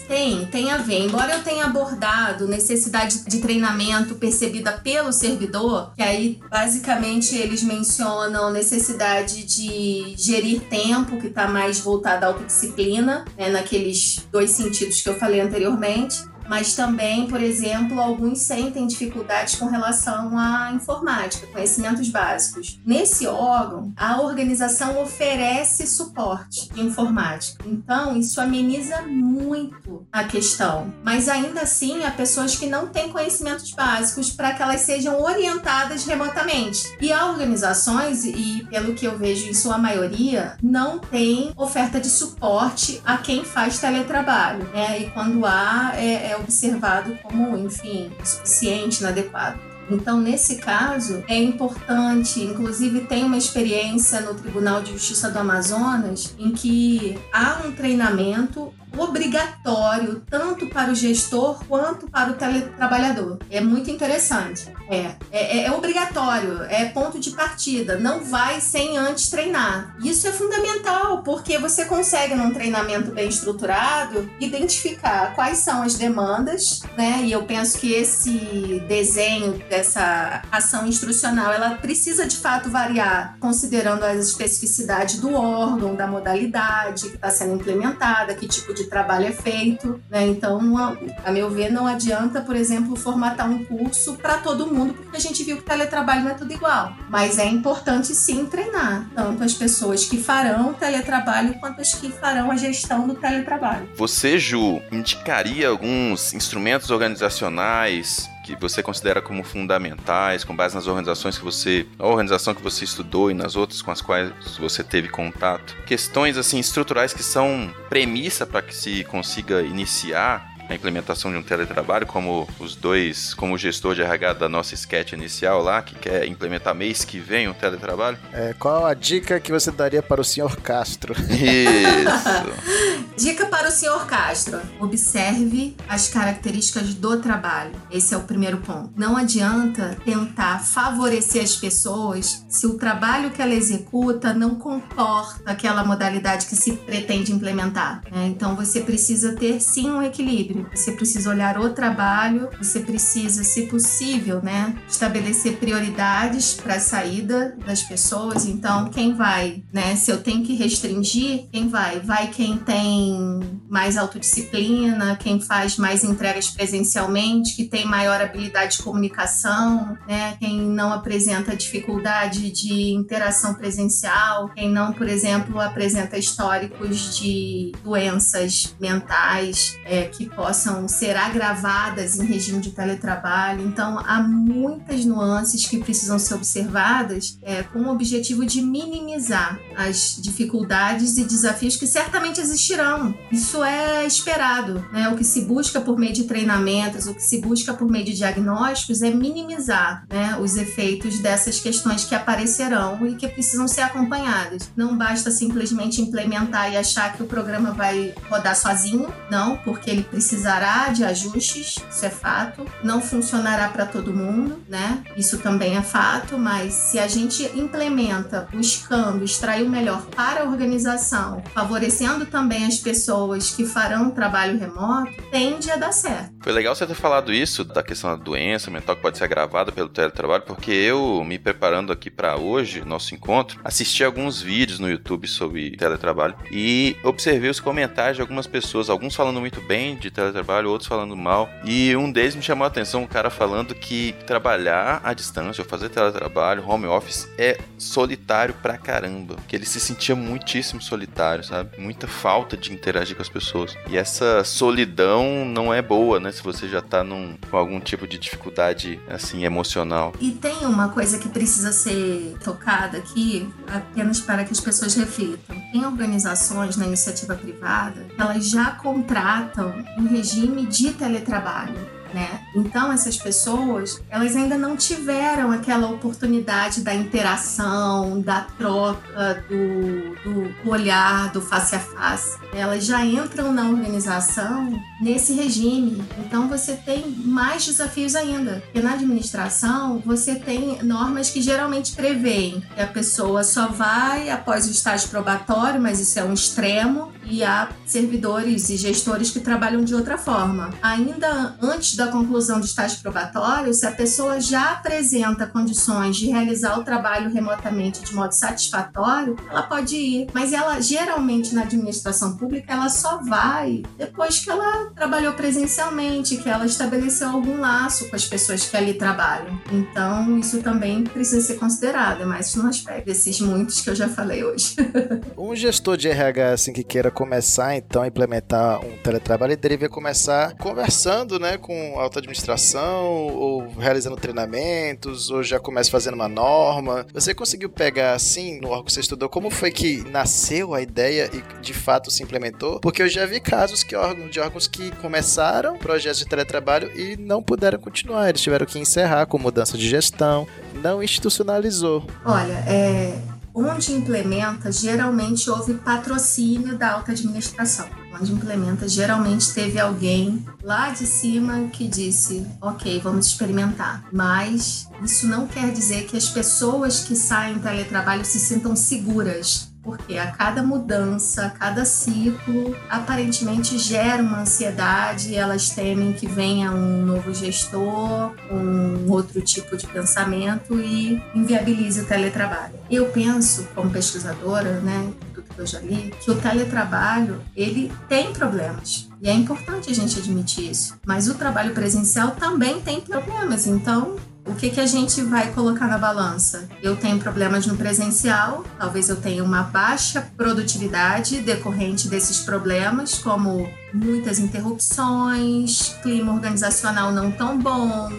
Tem, tem a ver. Embora eu tenha abordado necessidade de treinamento percebida pelo servidor, que aí basicamente eles mencionam necessidade de gerir tempo, que está mais voltada à autodisciplina, né, naqueles dois sentidos que eu falei anteriormente mas também, por exemplo, alguns sentem dificuldades com relação à informática, conhecimentos básicos. Nesse órgão, a organização oferece suporte de informática, então isso ameniza muito a questão. Mas ainda assim, há pessoas que não têm conhecimentos básicos para que elas sejam orientadas remotamente. E há organizações, e pelo que eu vejo em sua maioria, não tem oferta de suporte a quem faz teletrabalho. Né? E quando há, é, é observado como, enfim, insuficiente, inadequado. Então, nesse caso, é importante, inclusive tem uma experiência no Tribunal de Justiça do Amazonas em que há um treinamento obrigatório tanto para o gestor quanto para o teletrabalhador. É muito interessante. É, é, é, obrigatório, é ponto de partida. Não vai sem antes treinar. Isso é fundamental, porque você consegue, num treinamento bem estruturado, identificar quais são as demandas, né? E eu penso que esse desenho dessa ação instrucional, ela precisa de fato variar, considerando as especificidades do órgão, da modalidade que está sendo implementada, que tipo de de trabalho é feito, né? Então, a, meu ver, não adianta, por exemplo, formatar um curso para todo mundo, porque a gente viu que teletrabalho não é tudo igual. Mas é importante sim treinar, tanto as pessoas que farão teletrabalho quanto as que farão a gestão do teletrabalho. Você, Ju, indicaria alguns instrumentos organizacionais que você considera como fundamentais, com base nas organizações que você, a organização que você estudou e nas outras com as quais você teve contato, questões assim estruturais que são premissa para que se consiga iniciar a implementação de um teletrabalho, como os dois, como o gestor de RH da nossa sketch inicial lá, que quer implementar mês que vem um teletrabalho. É, qual a dica que você daria para o senhor Castro? Isso! <laughs> dica para o senhor Castro: observe as características do trabalho. Esse é o primeiro ponto. Não adianta tentar favorecer as pessoas se o trabalho que ela executa não comporta aquela modalidade que se pretende implementar. Né? Então você precisa ter sim um equilíbrio Você precisa olhar o trabalho, você precisa, se possível, né, estabelecer prioridades para a saída das pessoas. Então, quem vai, né, se eu tenho que restringir, quem vai? Vai quem tem mais autodisciplina, quem faz mais entregas presencialmente, que tem maior habilidade de comunicação, né, quem não apresenta dificuldade de interação presencial, quem não, por exemplo, apresenta históricos de doenças mentais é, que possam ser agravadas em regime de teletrabalho. Então, há muitas nuances que precisam ser observadas é, com o objetivo de minimizar as dificuldades e desafios que certamente existirão. Isso é esperado. Né? O que se busca por meio de treinamentos, o que se busca por meio de diagnósticos é minimizar né, os efeitos dessas questões que aparecerão e que precisam ser acompanhadas. Não basta simplesmente implementar e achar que o programa vai rodar sozinho, não, porque ele precisa precisará de ajustes, isso é fato. Não funcionará para todo mundo, né? Isso também é fato, mas se a gente implementa buscando extrair o melhor para a organização, favorecendo também as pessoas que farão trabalho remoto, tende a dar certo. Foi legal você ter falado isso da questão da doença mental que pode ser agravada pelo teletrabalho, porque eu, me preparando aqui para hoje, nosso encontro, assisti alguns vídeos no YouTube sobre teletrabalho e observei os comentários de algumas pessoas, alguns falando muito bem de teletrabalho, outros falando mal. E um deles me chamou a atenção, um cara falando que trabalhar à distância ou fazer teletrabalho, home office, é solitário pra caramba. Que ele se sentia muitíssimo solitário, sabe? Muita falta de interagir com as pessoas. E essa solidão não é boa, né? Se você já tá num, com algum tipo de dificuldade, assim, emocional. E tem uma coisa que precisa ser tocada aqui, apenas para que as pessoas reflitam. Tem organizações na iniciativa privada, elas já contratam em regime de teletrabalho né? Então essas pessoas, elas ainda não tiveram aquela oportunidade da interação, da troca, do, do olhar, do face a face. Elas já entram na organização nesse regime. Então você tem mais desafios ainda. Porque na administração você tem normas que geralmente preveem que a pessoa só vai após o estágio probatório, mas isso é um extremo, e há servidores e gestores que trabalham de outra forma. Ainda antes da da conclusão do estágio probatório, se a pessoa já apresenta condições de realizar o trabalho remotamente de modo satisfatório, ela pode ir. Mas ela, geralmente, na administração pública, ela só vai depois que ela trabalhou presencialmente, que ela estabeleceu algum laço com as pessoas que ali trabalham. Então, isso também precisa ser considerado, é mais um aspecto desses muitos que eu já falei hoje. <laughs> um gestor de RH, assim, que queira começar, então, a implementar um teletrabalho, ele deveria começar conversando, né, com alta administração, ou realizando treinamentos, ou já começa fazendo uma norma. Você conseguiu pegar, assim, no órgão que você estudou, como foi que nasceu a ideia e de fato se implementou? Porque eu já vi casos que órgãos, de órgãos que começaram projetos de teletrabalho e não puderam continuar. Eles tiveram que encerrar com mudança de gestão, não institucionalizou. Olha, é, onde implementa, geralmente houve patrocínio da alta administração onde implementa, geralmente teve alguém lá de cima que disse: ok, vamos experimentar. Mas isso não quer dizer que as pessoas que saem teletrabalho se sintam seguras porque a cada mudança, a cada ciclo, aparentemente gera uma ansiedade, elas temem que venha um novo gestor, um outro tipo de pensamento e inviabilize o teletrabalho. Eu penso, como pesquisadora, né, que eu já li, que o teletrabalho, ele tem problemas. E é importante a gente admitir isso. Mas o trabalho presencial também tem problemas. Então, o que, que a gente vai colocar na balança? Eu tenho problemas no presencial, talvez eu tenha uma baixa produtividade decorrente desses problemas, como muitas interrupções, clima organizacional não tão bom,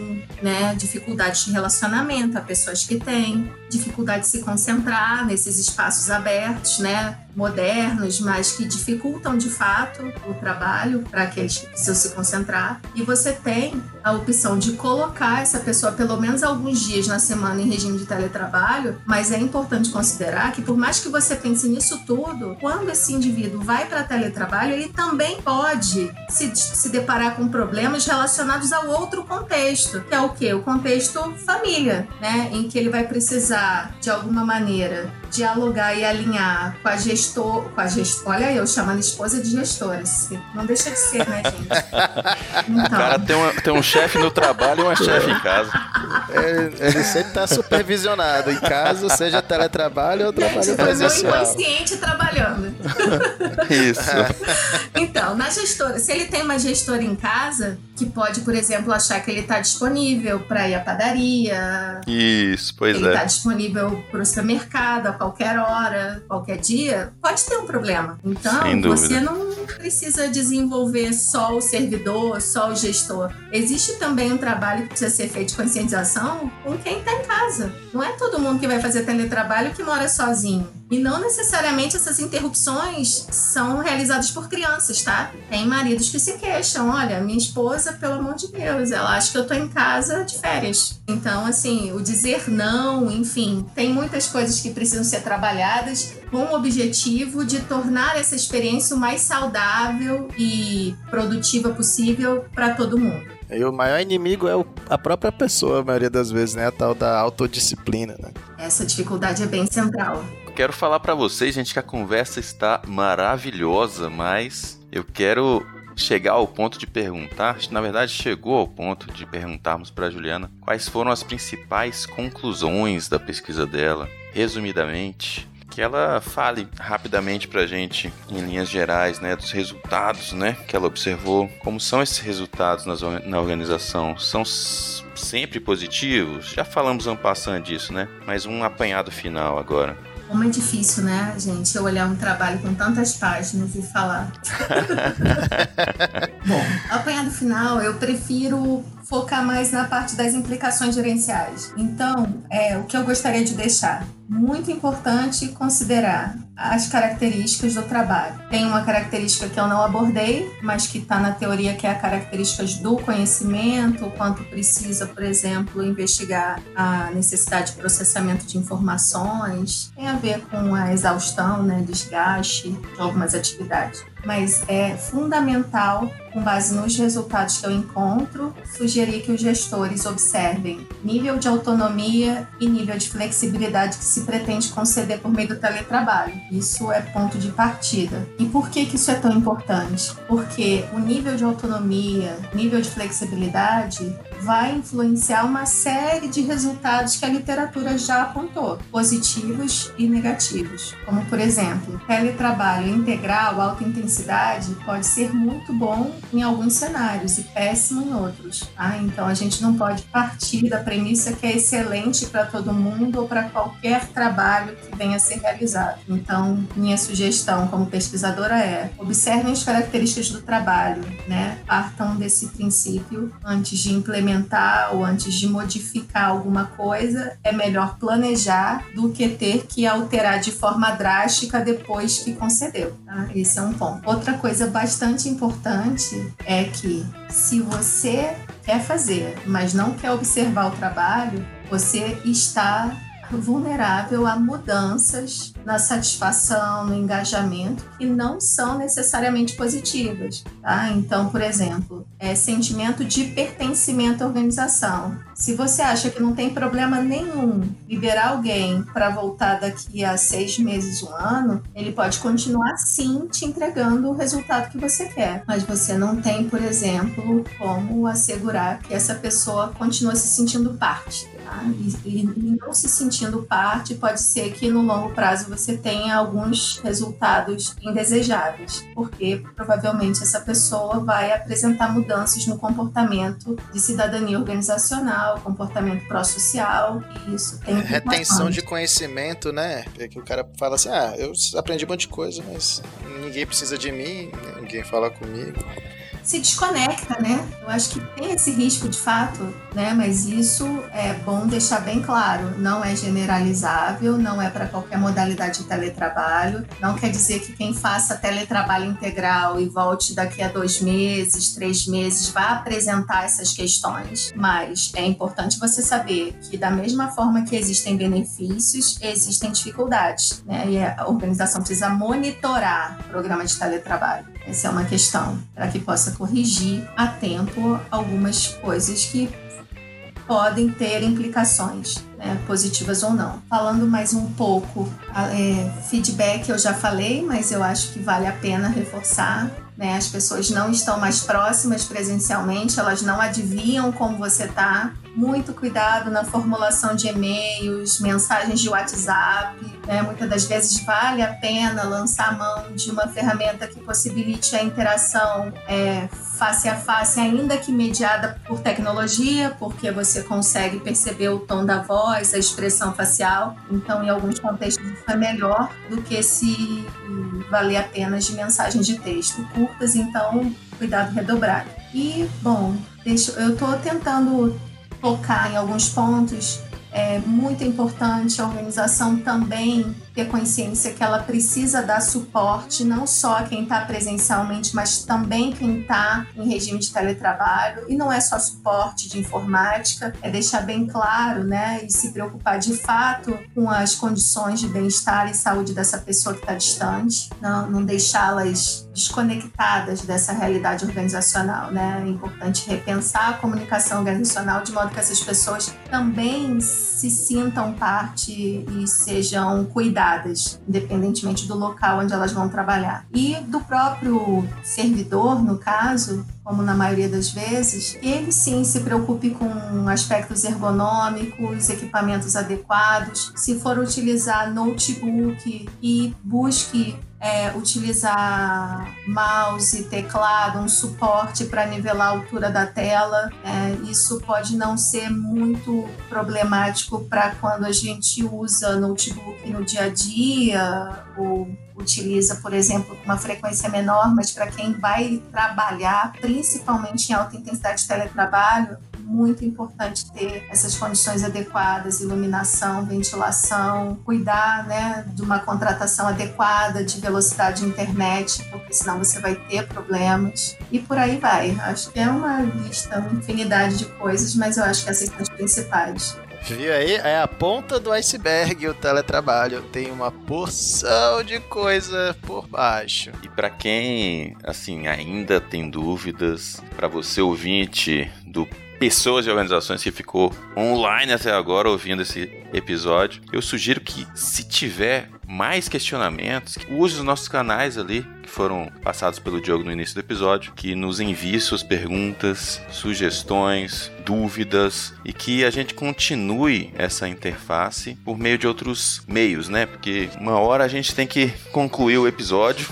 né? Dificuldade de relacionamento a pessoas que têm, dificuldade de se concentrar nesses espaços abertos, né? Modernos, mas que dificultam de fato o trabalho para aqueles que precisam se concentrar. E você tem a opção de colocar essa pessoa pelo menos alguns dias na semana em regime de teletrabalho, mas é importante considerar que por mais que você pense nisso tudo, quando esse indivíduo vai para teletrabalho, ele também pode pode se, se deparar com problemas relacionados ao outro contexto, que é o que? O contexto família, né? Em que ele vai precisar, de alguma maneira, dialogar e alinhar com a gestor, com a gestor, olha eu chamando a esposa de gestora, não deixa de ser, né, gente? <laughs> Então. O cara tem, uma, tem um chefe no trabalho e uma chefe em casa. É, ele sempre está supervisionado em casa, seja teletrabalho ou trabalho gente, presencial. Meu inconsciente trabalhando. Isso. <laughs> Então, na gestora, se ele tem uma gestora em casa, que pode, por exemplo, achar que ele está disponível para ir à padaria. Isso, pois ele é. Ele está disponível para o supermercado a qualquer hora, qualquer dia, pode ter um problema. Então, você não precisa desenvolver só o servidor, só o gestor. Existe também um trabalho que precisa ser feito de conscientização com quem está em casa. Não é todo mundo que vai fazer teletrabalho que mora sozinho. E não necessariamente essas interrupções são realizadas por crianças, tá? Tem maridos que se queixam, olha, minha esposa, pelo amor de Deus, ela acha que eu tô em casa de férias. Então, assim, o dizer não, enfim, tem muitas coisas que precisam ser trabalhadas com o objetivo de tornar essa experiência o mais saudável e produtiva possível para todo mundo. E o maior inimigo é a própria pessoa, a maioria das vezes, né? A tal da autodisciplina, né? Essa dificuldade é bem central quero falar para vocês, gente, que a conversa está maravilhosa, mas eu quero chegar ao ponto de perguntar, na verdade chegou ao ponto de perguntarmos para Juliana quais foram as principais conclusões da pesquisa dela, resumidamente, que ela fale rapidamente para a gente, em linhas gerais, né, dos resultados, né, que ela observou. Como são esses resultados na organização? São sempre positivos? Já falamos um passando disso, né? Mas um apanhado final agora. Como é difícil, né, gente, eu olhar um trabalho com tantas páginas e falar. <laughs> Bom, apanhado final, eu prefiro focar mais na parte das implicações gerenciais. Então, é o que eu gostaria de deixar. Muito importante considerar as características do trabalho. Tem uma característica que eu não abordei, mas que está na teoria, que é a características do conhecimento, quanto precisa, por exemplo, investigar a necessidade de processamento de informações. Tem a ver com a exaustão, né, desgaste de algumas atividades mas é fundamental, com base nos resultados que eu encontro, sugerir que os gestores observem nível de autonomia e nível de flexibilidade que se pretende conceder por meio do teletrabalho. Isso é ponto de partida. E por que, que isso é tão importante? Porque o nível de autonomia, nível de flexibilidade vai influenciar uma série de resultados que a literatura já apontou, positivos e negativos. Como, por exemplo, teletrabalho integral, alta intensidade, pode ser muito bom em alguns cenários e péssimo em outros. Tá? Então, a gente não pode partir da premissa que é excelente para todo mundo ou para qualquer trabalho que venha a ser realizado. Então, minha sugestão como pesquisadora é observem as características do trabalho, né? partam desse princípio antes de implementar ou antes de modificar alguma coisa, é melhor planejar do que ter que alterar de forma drástica depois que concedeu. Tá? Esse é um ponto. Outra coisa bastante importante é que se você quer fazer, mas não quer observar o trabalho, você está vulnerável a mudanças na satisfação, no engajamento, que não são necessariamente positivas. Tá? Então, por exemplo, é sentimento de pertencimento à organização. Se você acha que não tem problema nenhum liberar alguém para voltar daqui a seis meses, um ano, ele pode continuar sim te entregando o resultado que você quer. Mas você não tem, por exemplo, como assegurar que essa pessoa continua se sentindo parte Tá? E, e, não se sentindo parte, pode ser que no longo prazo você tenha alguns resultados indesejáveis, porque provavelmente essa pessoa vai apresentar mudanças no comportamento de cidadania organizacional, comportamento pró-social, e isso tem. É, retenção de conhecimento, né? É que o cara fala assim: ah, eu aprendi um monte de coisa, mas ninguém precisa de mim, ninguém fala comigo se desconecta, né? Eu acho que tem esse risco de fato, né? Mas isso é bom deixar bem claro. Não é generalizável, não é para qualquer modalidade de teletrabalho. Não quer dizer que quem faça teletrabalho integral e volte daqui a dois meses, três meses, vá apresentar essas questões. Mas é importante você saber que da mesma forma que existem benefícios, existem dificuldades, né? E a organização precisa monitorar o programa de teletrabalho. Essa é uma questão para que possa corrigir a tempo algumas coisas que podem ter implicações, né, positivas ou não. Falando mais um pouco, é, feedback eu já falei, mas eu acho que vale a pena reforçar. Né, as pessoas não estão mais próximas presencialmente, elas não adivinham como você está. Muito cuidado na formulação de e-mails, mensagens de WhatsApp. Né? Muitas das vezes vale a pena lançar a mão de uma ferramenta que possibilite a interação é, face a face, ainda que mediada por tecnologia, porque você consegue perceber o tom da voz, a expressão facial. Então, em alguns contextos, isso é melhor do que se valer apenas de mensagens de texto curtas. Então, cuidado redobrado. E, bom, deixa, eu estou tentando focar em alguns pontos. É muito importante a organização também ter consciência que ela precisa dar suporte não só a quem está presencialmente, mas também quem está em regime de teletrabalho. E não é só suporte de informática, é deixar bem claro, né, e se preocupar de fato com as condições de bem-estar e saúde dessa pessoa que está distante, não, não deixá-las desconectadas dessa realidade organizacional, né? É importante repensar a comunicação organizacional de modo que essas pessoas também se sintam parte e sejam cuidadas independentemente do local onde elas vão trabalhar. E do próprio servidor, no caso, como na maioria das vezes, ele sim se preocupe com aspectos ergonômicos, equipamentos adequados. Se for utilizar notebook e busque é, utilizar mouse, teclado, um suporte para nivelar a altura da tela. É, isso pode não ser muito problemático para quando a gente usa notebook no dia a dia ou utiliza, por exemplo, uma frequência menor, mas para quem vai trabalhar, principalmente em alta intensidade de teletrabalho, muito importante ter essas condições adequadas, iluminação, ventilação, cuidar né, de uma contratação adequada de velocidade de internet, porque senão você vai ter problemas. E por aí vai. Acho que é uma lista, uma infinidade de coisas, mas eu acho que essas são as principais. Viu aí? É a ponta do iceberg o teletrabalho. Tem uma porção de coisa por baixo. E para quem, assim, ainda tem dúvidas, para você ouvinte do pessoas e organizações que ficou online até agora ouvindo esse episódio, eu sugiro que, se tiver mais questionamentos, use os nossos canais ali que foram passados pelo Diogo no início do episódio, que nos envie suas perguntas, sugestões, dúvidas e que a gente continue essa interface por meio de outros meios, né? Porque uma hora a gente tem que concluir o episódio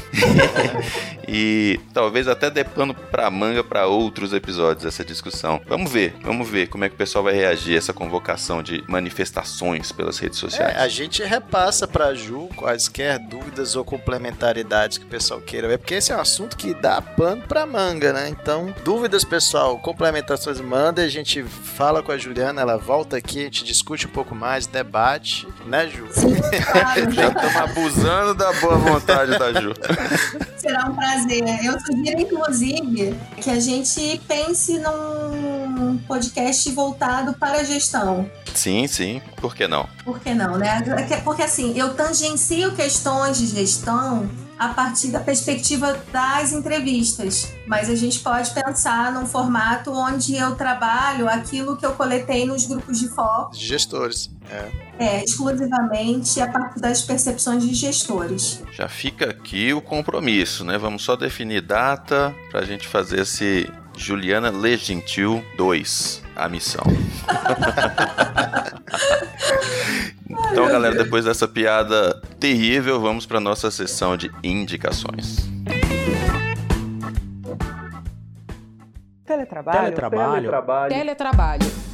<laughs> e talvez até dê pano para manga para outros episódios essa discussão. Vamos ver, vamos ver como é que o pessoal vai reagir a essa convocação de manifestações pelas redes sociais. É, a gente repassa para Ju quaisquer dúvidas ou complementaridades que o pessoal queira ver, porque esse é um assunto que dá pano para manga, né? Então, dúvidas, pessoal, complementações, manda, a gente gente fala com a Juliana, ela volta aqui, a gente discute um pouco mais, debate, né, Ju? Sim, claro. <laughs> Já estamos abusando da boa vontade da Ju. Será um prazer. Eu sugiro, inclusive, que a gente pense num podcast voltado para a gestão. Sim, sim. Por que não? Por que não, né? Porque assim, eu tangencio questões de gestão a partir da perspectiva das entrevistas, mas a gente pode pensar num formato onde eu trabalho aquilo que eu coletei nos grupos de foco. Gestores. É. é, exclusivamente a partir das percepções de gestores. Já fica aqui o compromisso, né? Vamos só definir data para a gente fazer esse Juliana Legentil 2, a missão. <laughs> então, galera, depois dessa piada terrível, vamos para nossa sessão de indicações. Teletrabalho. Teletrabalho. Teletrabalho. Teletrabalho.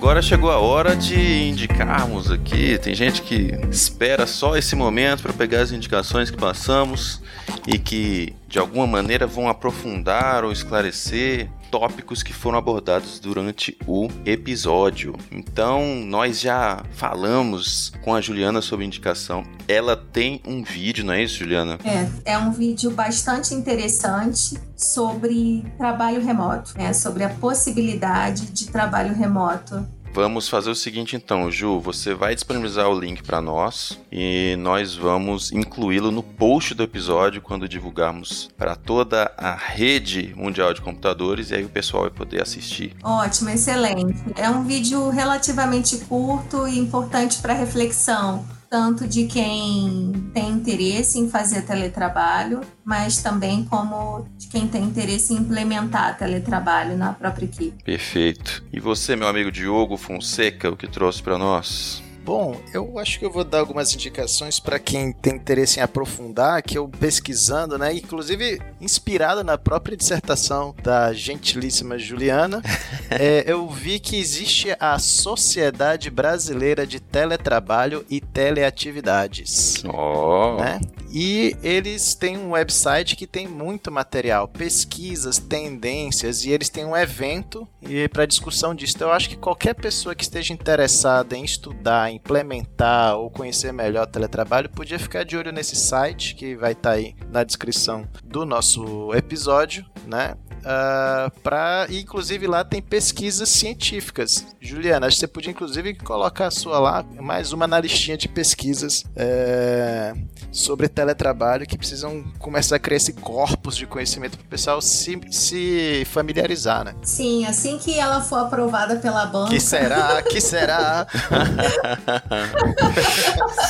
Agora chegou a hora de indicarmos aqui. Tem gente que espera só esse momento para pegar as indicações que passamos e que de alguma maneira vão aprofundar ou esclarecer tópicos que foram abordados durante o episódio. Então, nós já falamos com a Juliana sobre indicação. Ela tem um vídeo, não é isso, Juliana? É, é um vídeo bastante interessante sobre trabalho remoto, né? Sobre a possibilidade de trabalho remoto Vamos fazer o seguinte então, Ju, você vai disponibilizar o link para nós e nós vamos incluí-lo no post do episódio quando divulgarmos para toda a rede mundial de computadores e aí o pessoal vai poder assistir. Ótimo, excelente. É um vídeo relativamente curto e importante para reflexão tanto de quem tem interesse em fazer teletrabalho, mas também como de quem tem interesse em implementar teletrabalho na própria equipe. Perfeito. E você, meu amigo Diogo Fonseca, o que trouxe para nós? Bom, eu acho que eu vou dar algumas indicações para quem tem interesse em aprofundar, que eu pesquisando, né, inclusive inspirado na própria dissertação da gentilíssima Juliana, <laughs> é, eu vi que existe a Sociedade Brasileira de Teletrabalho e Teleatividades. Oh. Né? E eles têm um website que tem muito material, pesquisas, tendências, e eles têm um evento para discussão disso. Então, eu acho que qualquer pessoa que esteja interessada em estudar, implementar ou conhecer melhor o teletrabalho, podia ficar de olho nesse site que vai estar tá aí na descrição do nosso episódio, né? Uh, pra, inclusive lá tem pesquisas científicas. Juliana, acho que você podia inclusive colocar a sua lá, mais uma na listinha de pesquisas é, sobre teletrabalho que precisam começar a criar esse corpus de conhecimento para o pessoal se, se familiarizar, né? Sim, assim que ela for aprovada pela banca. Que será? Que será? <laughs>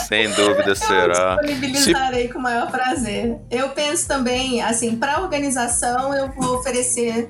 Sem dúvida será. Eu disponibilizarei se... com o maior prazer. Eu penso também, assim, para a organização eu vou oferecer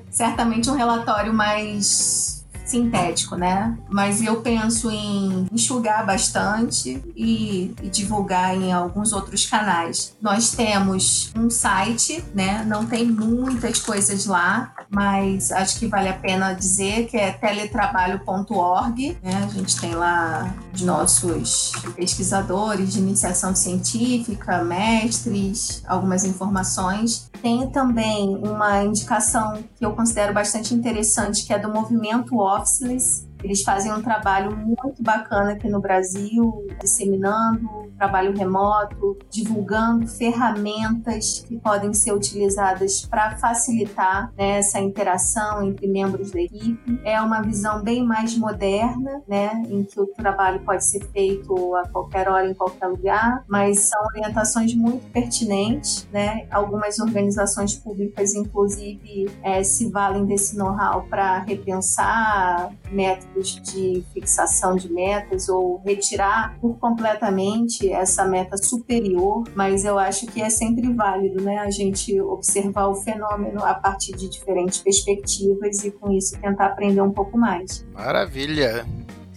certamente um relatório mais sintético, né? Mas eu penso em enxugar bastante e, e, divulgar em alguns outros canais. Nós temos um site, né? Não tem muitas coisas lá, mas acho que vale a pena dizer que é teletrabalho.org. Né? A gente tem lá os nossos pesquisadores de iniciação científica, mestres, algumas informações. Tem também uma indicação que eu considero bastante interessante, que é do movimento offices. Eles fazem um trabalho muito bacana aqui no Brasil, disseminando trabalho remoto, divulgando ferramentas que podem ser utilizadas para facilitar né, essa interação entre membros da equipe. É uma visão bem mais moderna, né, em que o trabalho pode ser feito a qualquer hora, em qualquer lugar, mas são orientações muito pertinentes. Né? Algumas organizações públicas, inclusive, é, se valem desse know-how para repensar métodos de fixação de metas ou retirar por completamente essa meta superior, mas eu acho que é sempre válido, né, a gente observar o fenômeno a partir de diferentes perspectivas e com isso tentar aprender um pouco mais. Maravilha.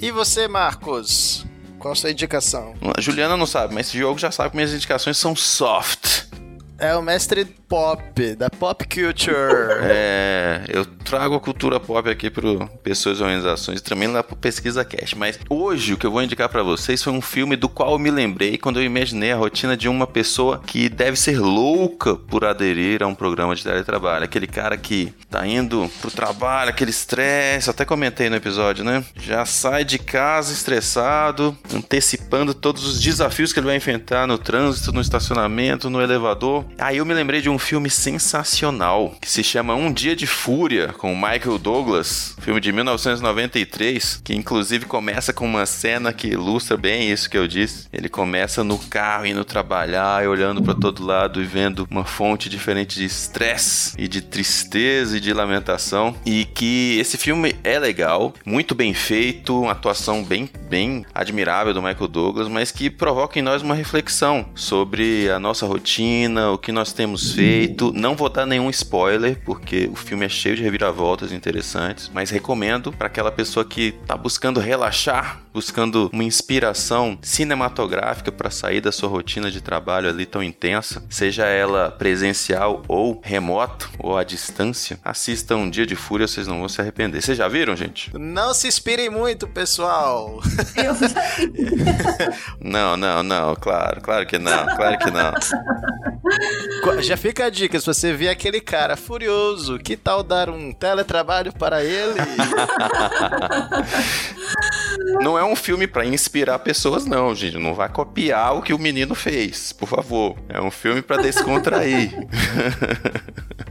E você, Marcos? Qual a sua indicação? A Juliana não sabe, mas esse jogo já sabe que minhas indicações são soft. É o mestre pop, da pop culture. <laughs> É, eu trago a cultura pop aqui para pessoas e organizações, também lá pro Pesquisa Cash. Mas hoje o que eu vou indicar para vocês foi um filme do qual eu me lembrei quando eu imaginei a rotina de uma pessoa que deve ser louca por aderir a um programa de teletrabalho. Aquele cara que tá indo pro trabalho, aquele estresse, até comentei no episódio, né? Já sai de casa estressado, antecipando todos os desafios que ele vai enfrentar no trânsito, no estacionamento, no elevador. Aí eu me lembrei de um filme sensacional que se chama Um Dia de Fúria com Michael Douglas, filme de 1993, que inclusive começa com uma cena que ilustra bem isso que eu disse. Ele começa no carro indo trabalhar, olhando para todo lado e vendo uma fonte diferente de estresse e de tristeza e de lamentação. E que esse filme é legal, muito bem feito, uma atuação bem, bem admirável do Michael Douglas, mas que provoca em nós uma reflexão sobre a nossa rotina, o que nós temos feito. Não vou dar nenhum spoiler, porque o filme é cheio de reviravoltas interessantes, mas recomendo para aquela pessoa que tá buscando relaxar, buscando uma inspiração cinematográfica para sair da sua rotina de trabalho ali tão intensa, seja ela presencial ou remoto ou à distância. Assista um Dia de Fúria, vocês não vão se arrepender. Vocês já viram, gente? Não se inspirem muito, pessoal. Eu já <laughs> Não, não, não, claro, claro que não, claro que não. <laughs> Já fica a dica, se você vê aquele cara furioso, que tal dar um teletrabalho para ele? <laughs> Não é um filme para inspirar pessoas, não, gente. Não vai copiar o que o menino fez, por favor. É um filme para descontrair. <laughs>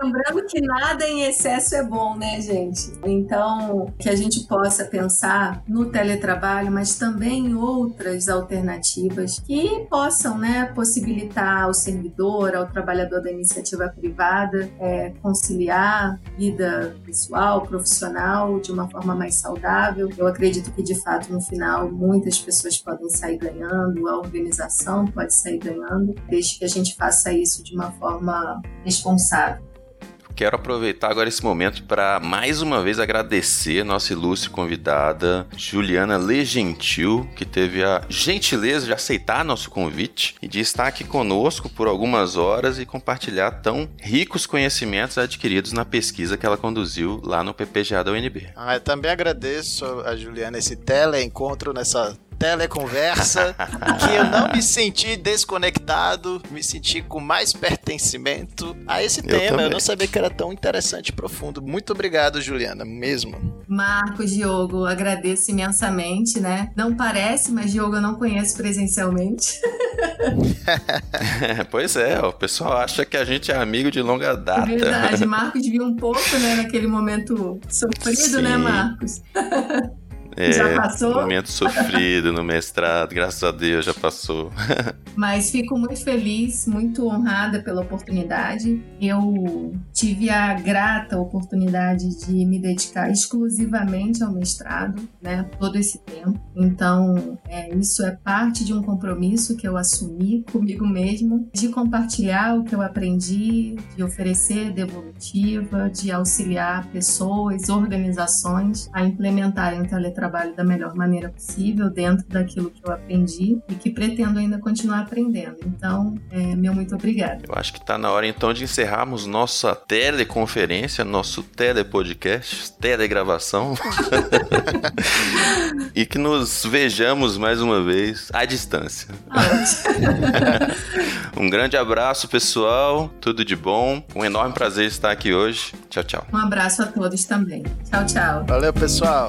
Lembrando que nada em excesso é bom, né, gente? Então, que a gente possa pensar no teletrabalho, mas também em outras alternativas que possam, né, possibilitar ao servidor, ao trabalhador da iniciativa privada, é, conciliar vida pessoal, profissional de uma forma mais saudável. Eu acredito que, de fato, no final, muitas pessoas podem sair ganhando, a organização pode sair ganhando, desde que a gente faça isso de uma forma responsável. Quero aproveitar agora esse momento para mais uma vez agradecer nossa ilustre convidada, Juliana Legentil, que teve a gentileza de aceitar nosso convite e de estar aqui conosco por algumas horas e compartilhar tão ricos conhecimentos adquiridos na pesquisa que ela conduziu lá no PPGA da UNB. Ah, eu também agradeço a Juliana esse teleencontro nessa teleconversa que eu não me senti desconectado, me senti com mais pertencimento a esse eu tema. Também. Eu não sabia que era tão interessante e profundo. Muito obrigado, Juliana, mesmo. Marcos, Diogo, agradeço imensamente, né? Não parece, mas Diogo eu não conheço presencialmente. <laughs> pois é, o pessoal acha que a gente é amigo de longa data. É verdade, Marcos viu um pouco, né, naquele momento sofrido, né, Sim. né, Marcos? <laughs> É, já passou? Momento sofrido no mestrado, graças a Deus já passou. <laughs> Mas fico muito feliz, muito honrada pela oportunidade. Eu tive a grata oportunidade de me dedicar exclusivamente ao mestrado, né, todo esse tempo. Então, é, isso é parte de um compromisso que eu assumi comigo mesmo, de compartilhar o que eu aprendi, de oferecer devolutiva, de auxiliar pessoas, organizações a implementarem o teletrabalho trabalho da melhor maneira possível, dentro daquilo que eu aprendi e que pretendo ainda continuar aprendendo. Então, é, meu muito obrigada. Eu acho que está na hora então de encerrarmos nossa teleconferência, nosso telepodcast, telegravação. <laughs> e que nos vejamos mais uma vez à distância. <laughs> um grande abraço, pessoal. Tudo de bom. Um enorme prazer estar aqui hoje. Tchau, tchau. Um abraço a todos também. Tchau, tchau. Valeu, pessoal.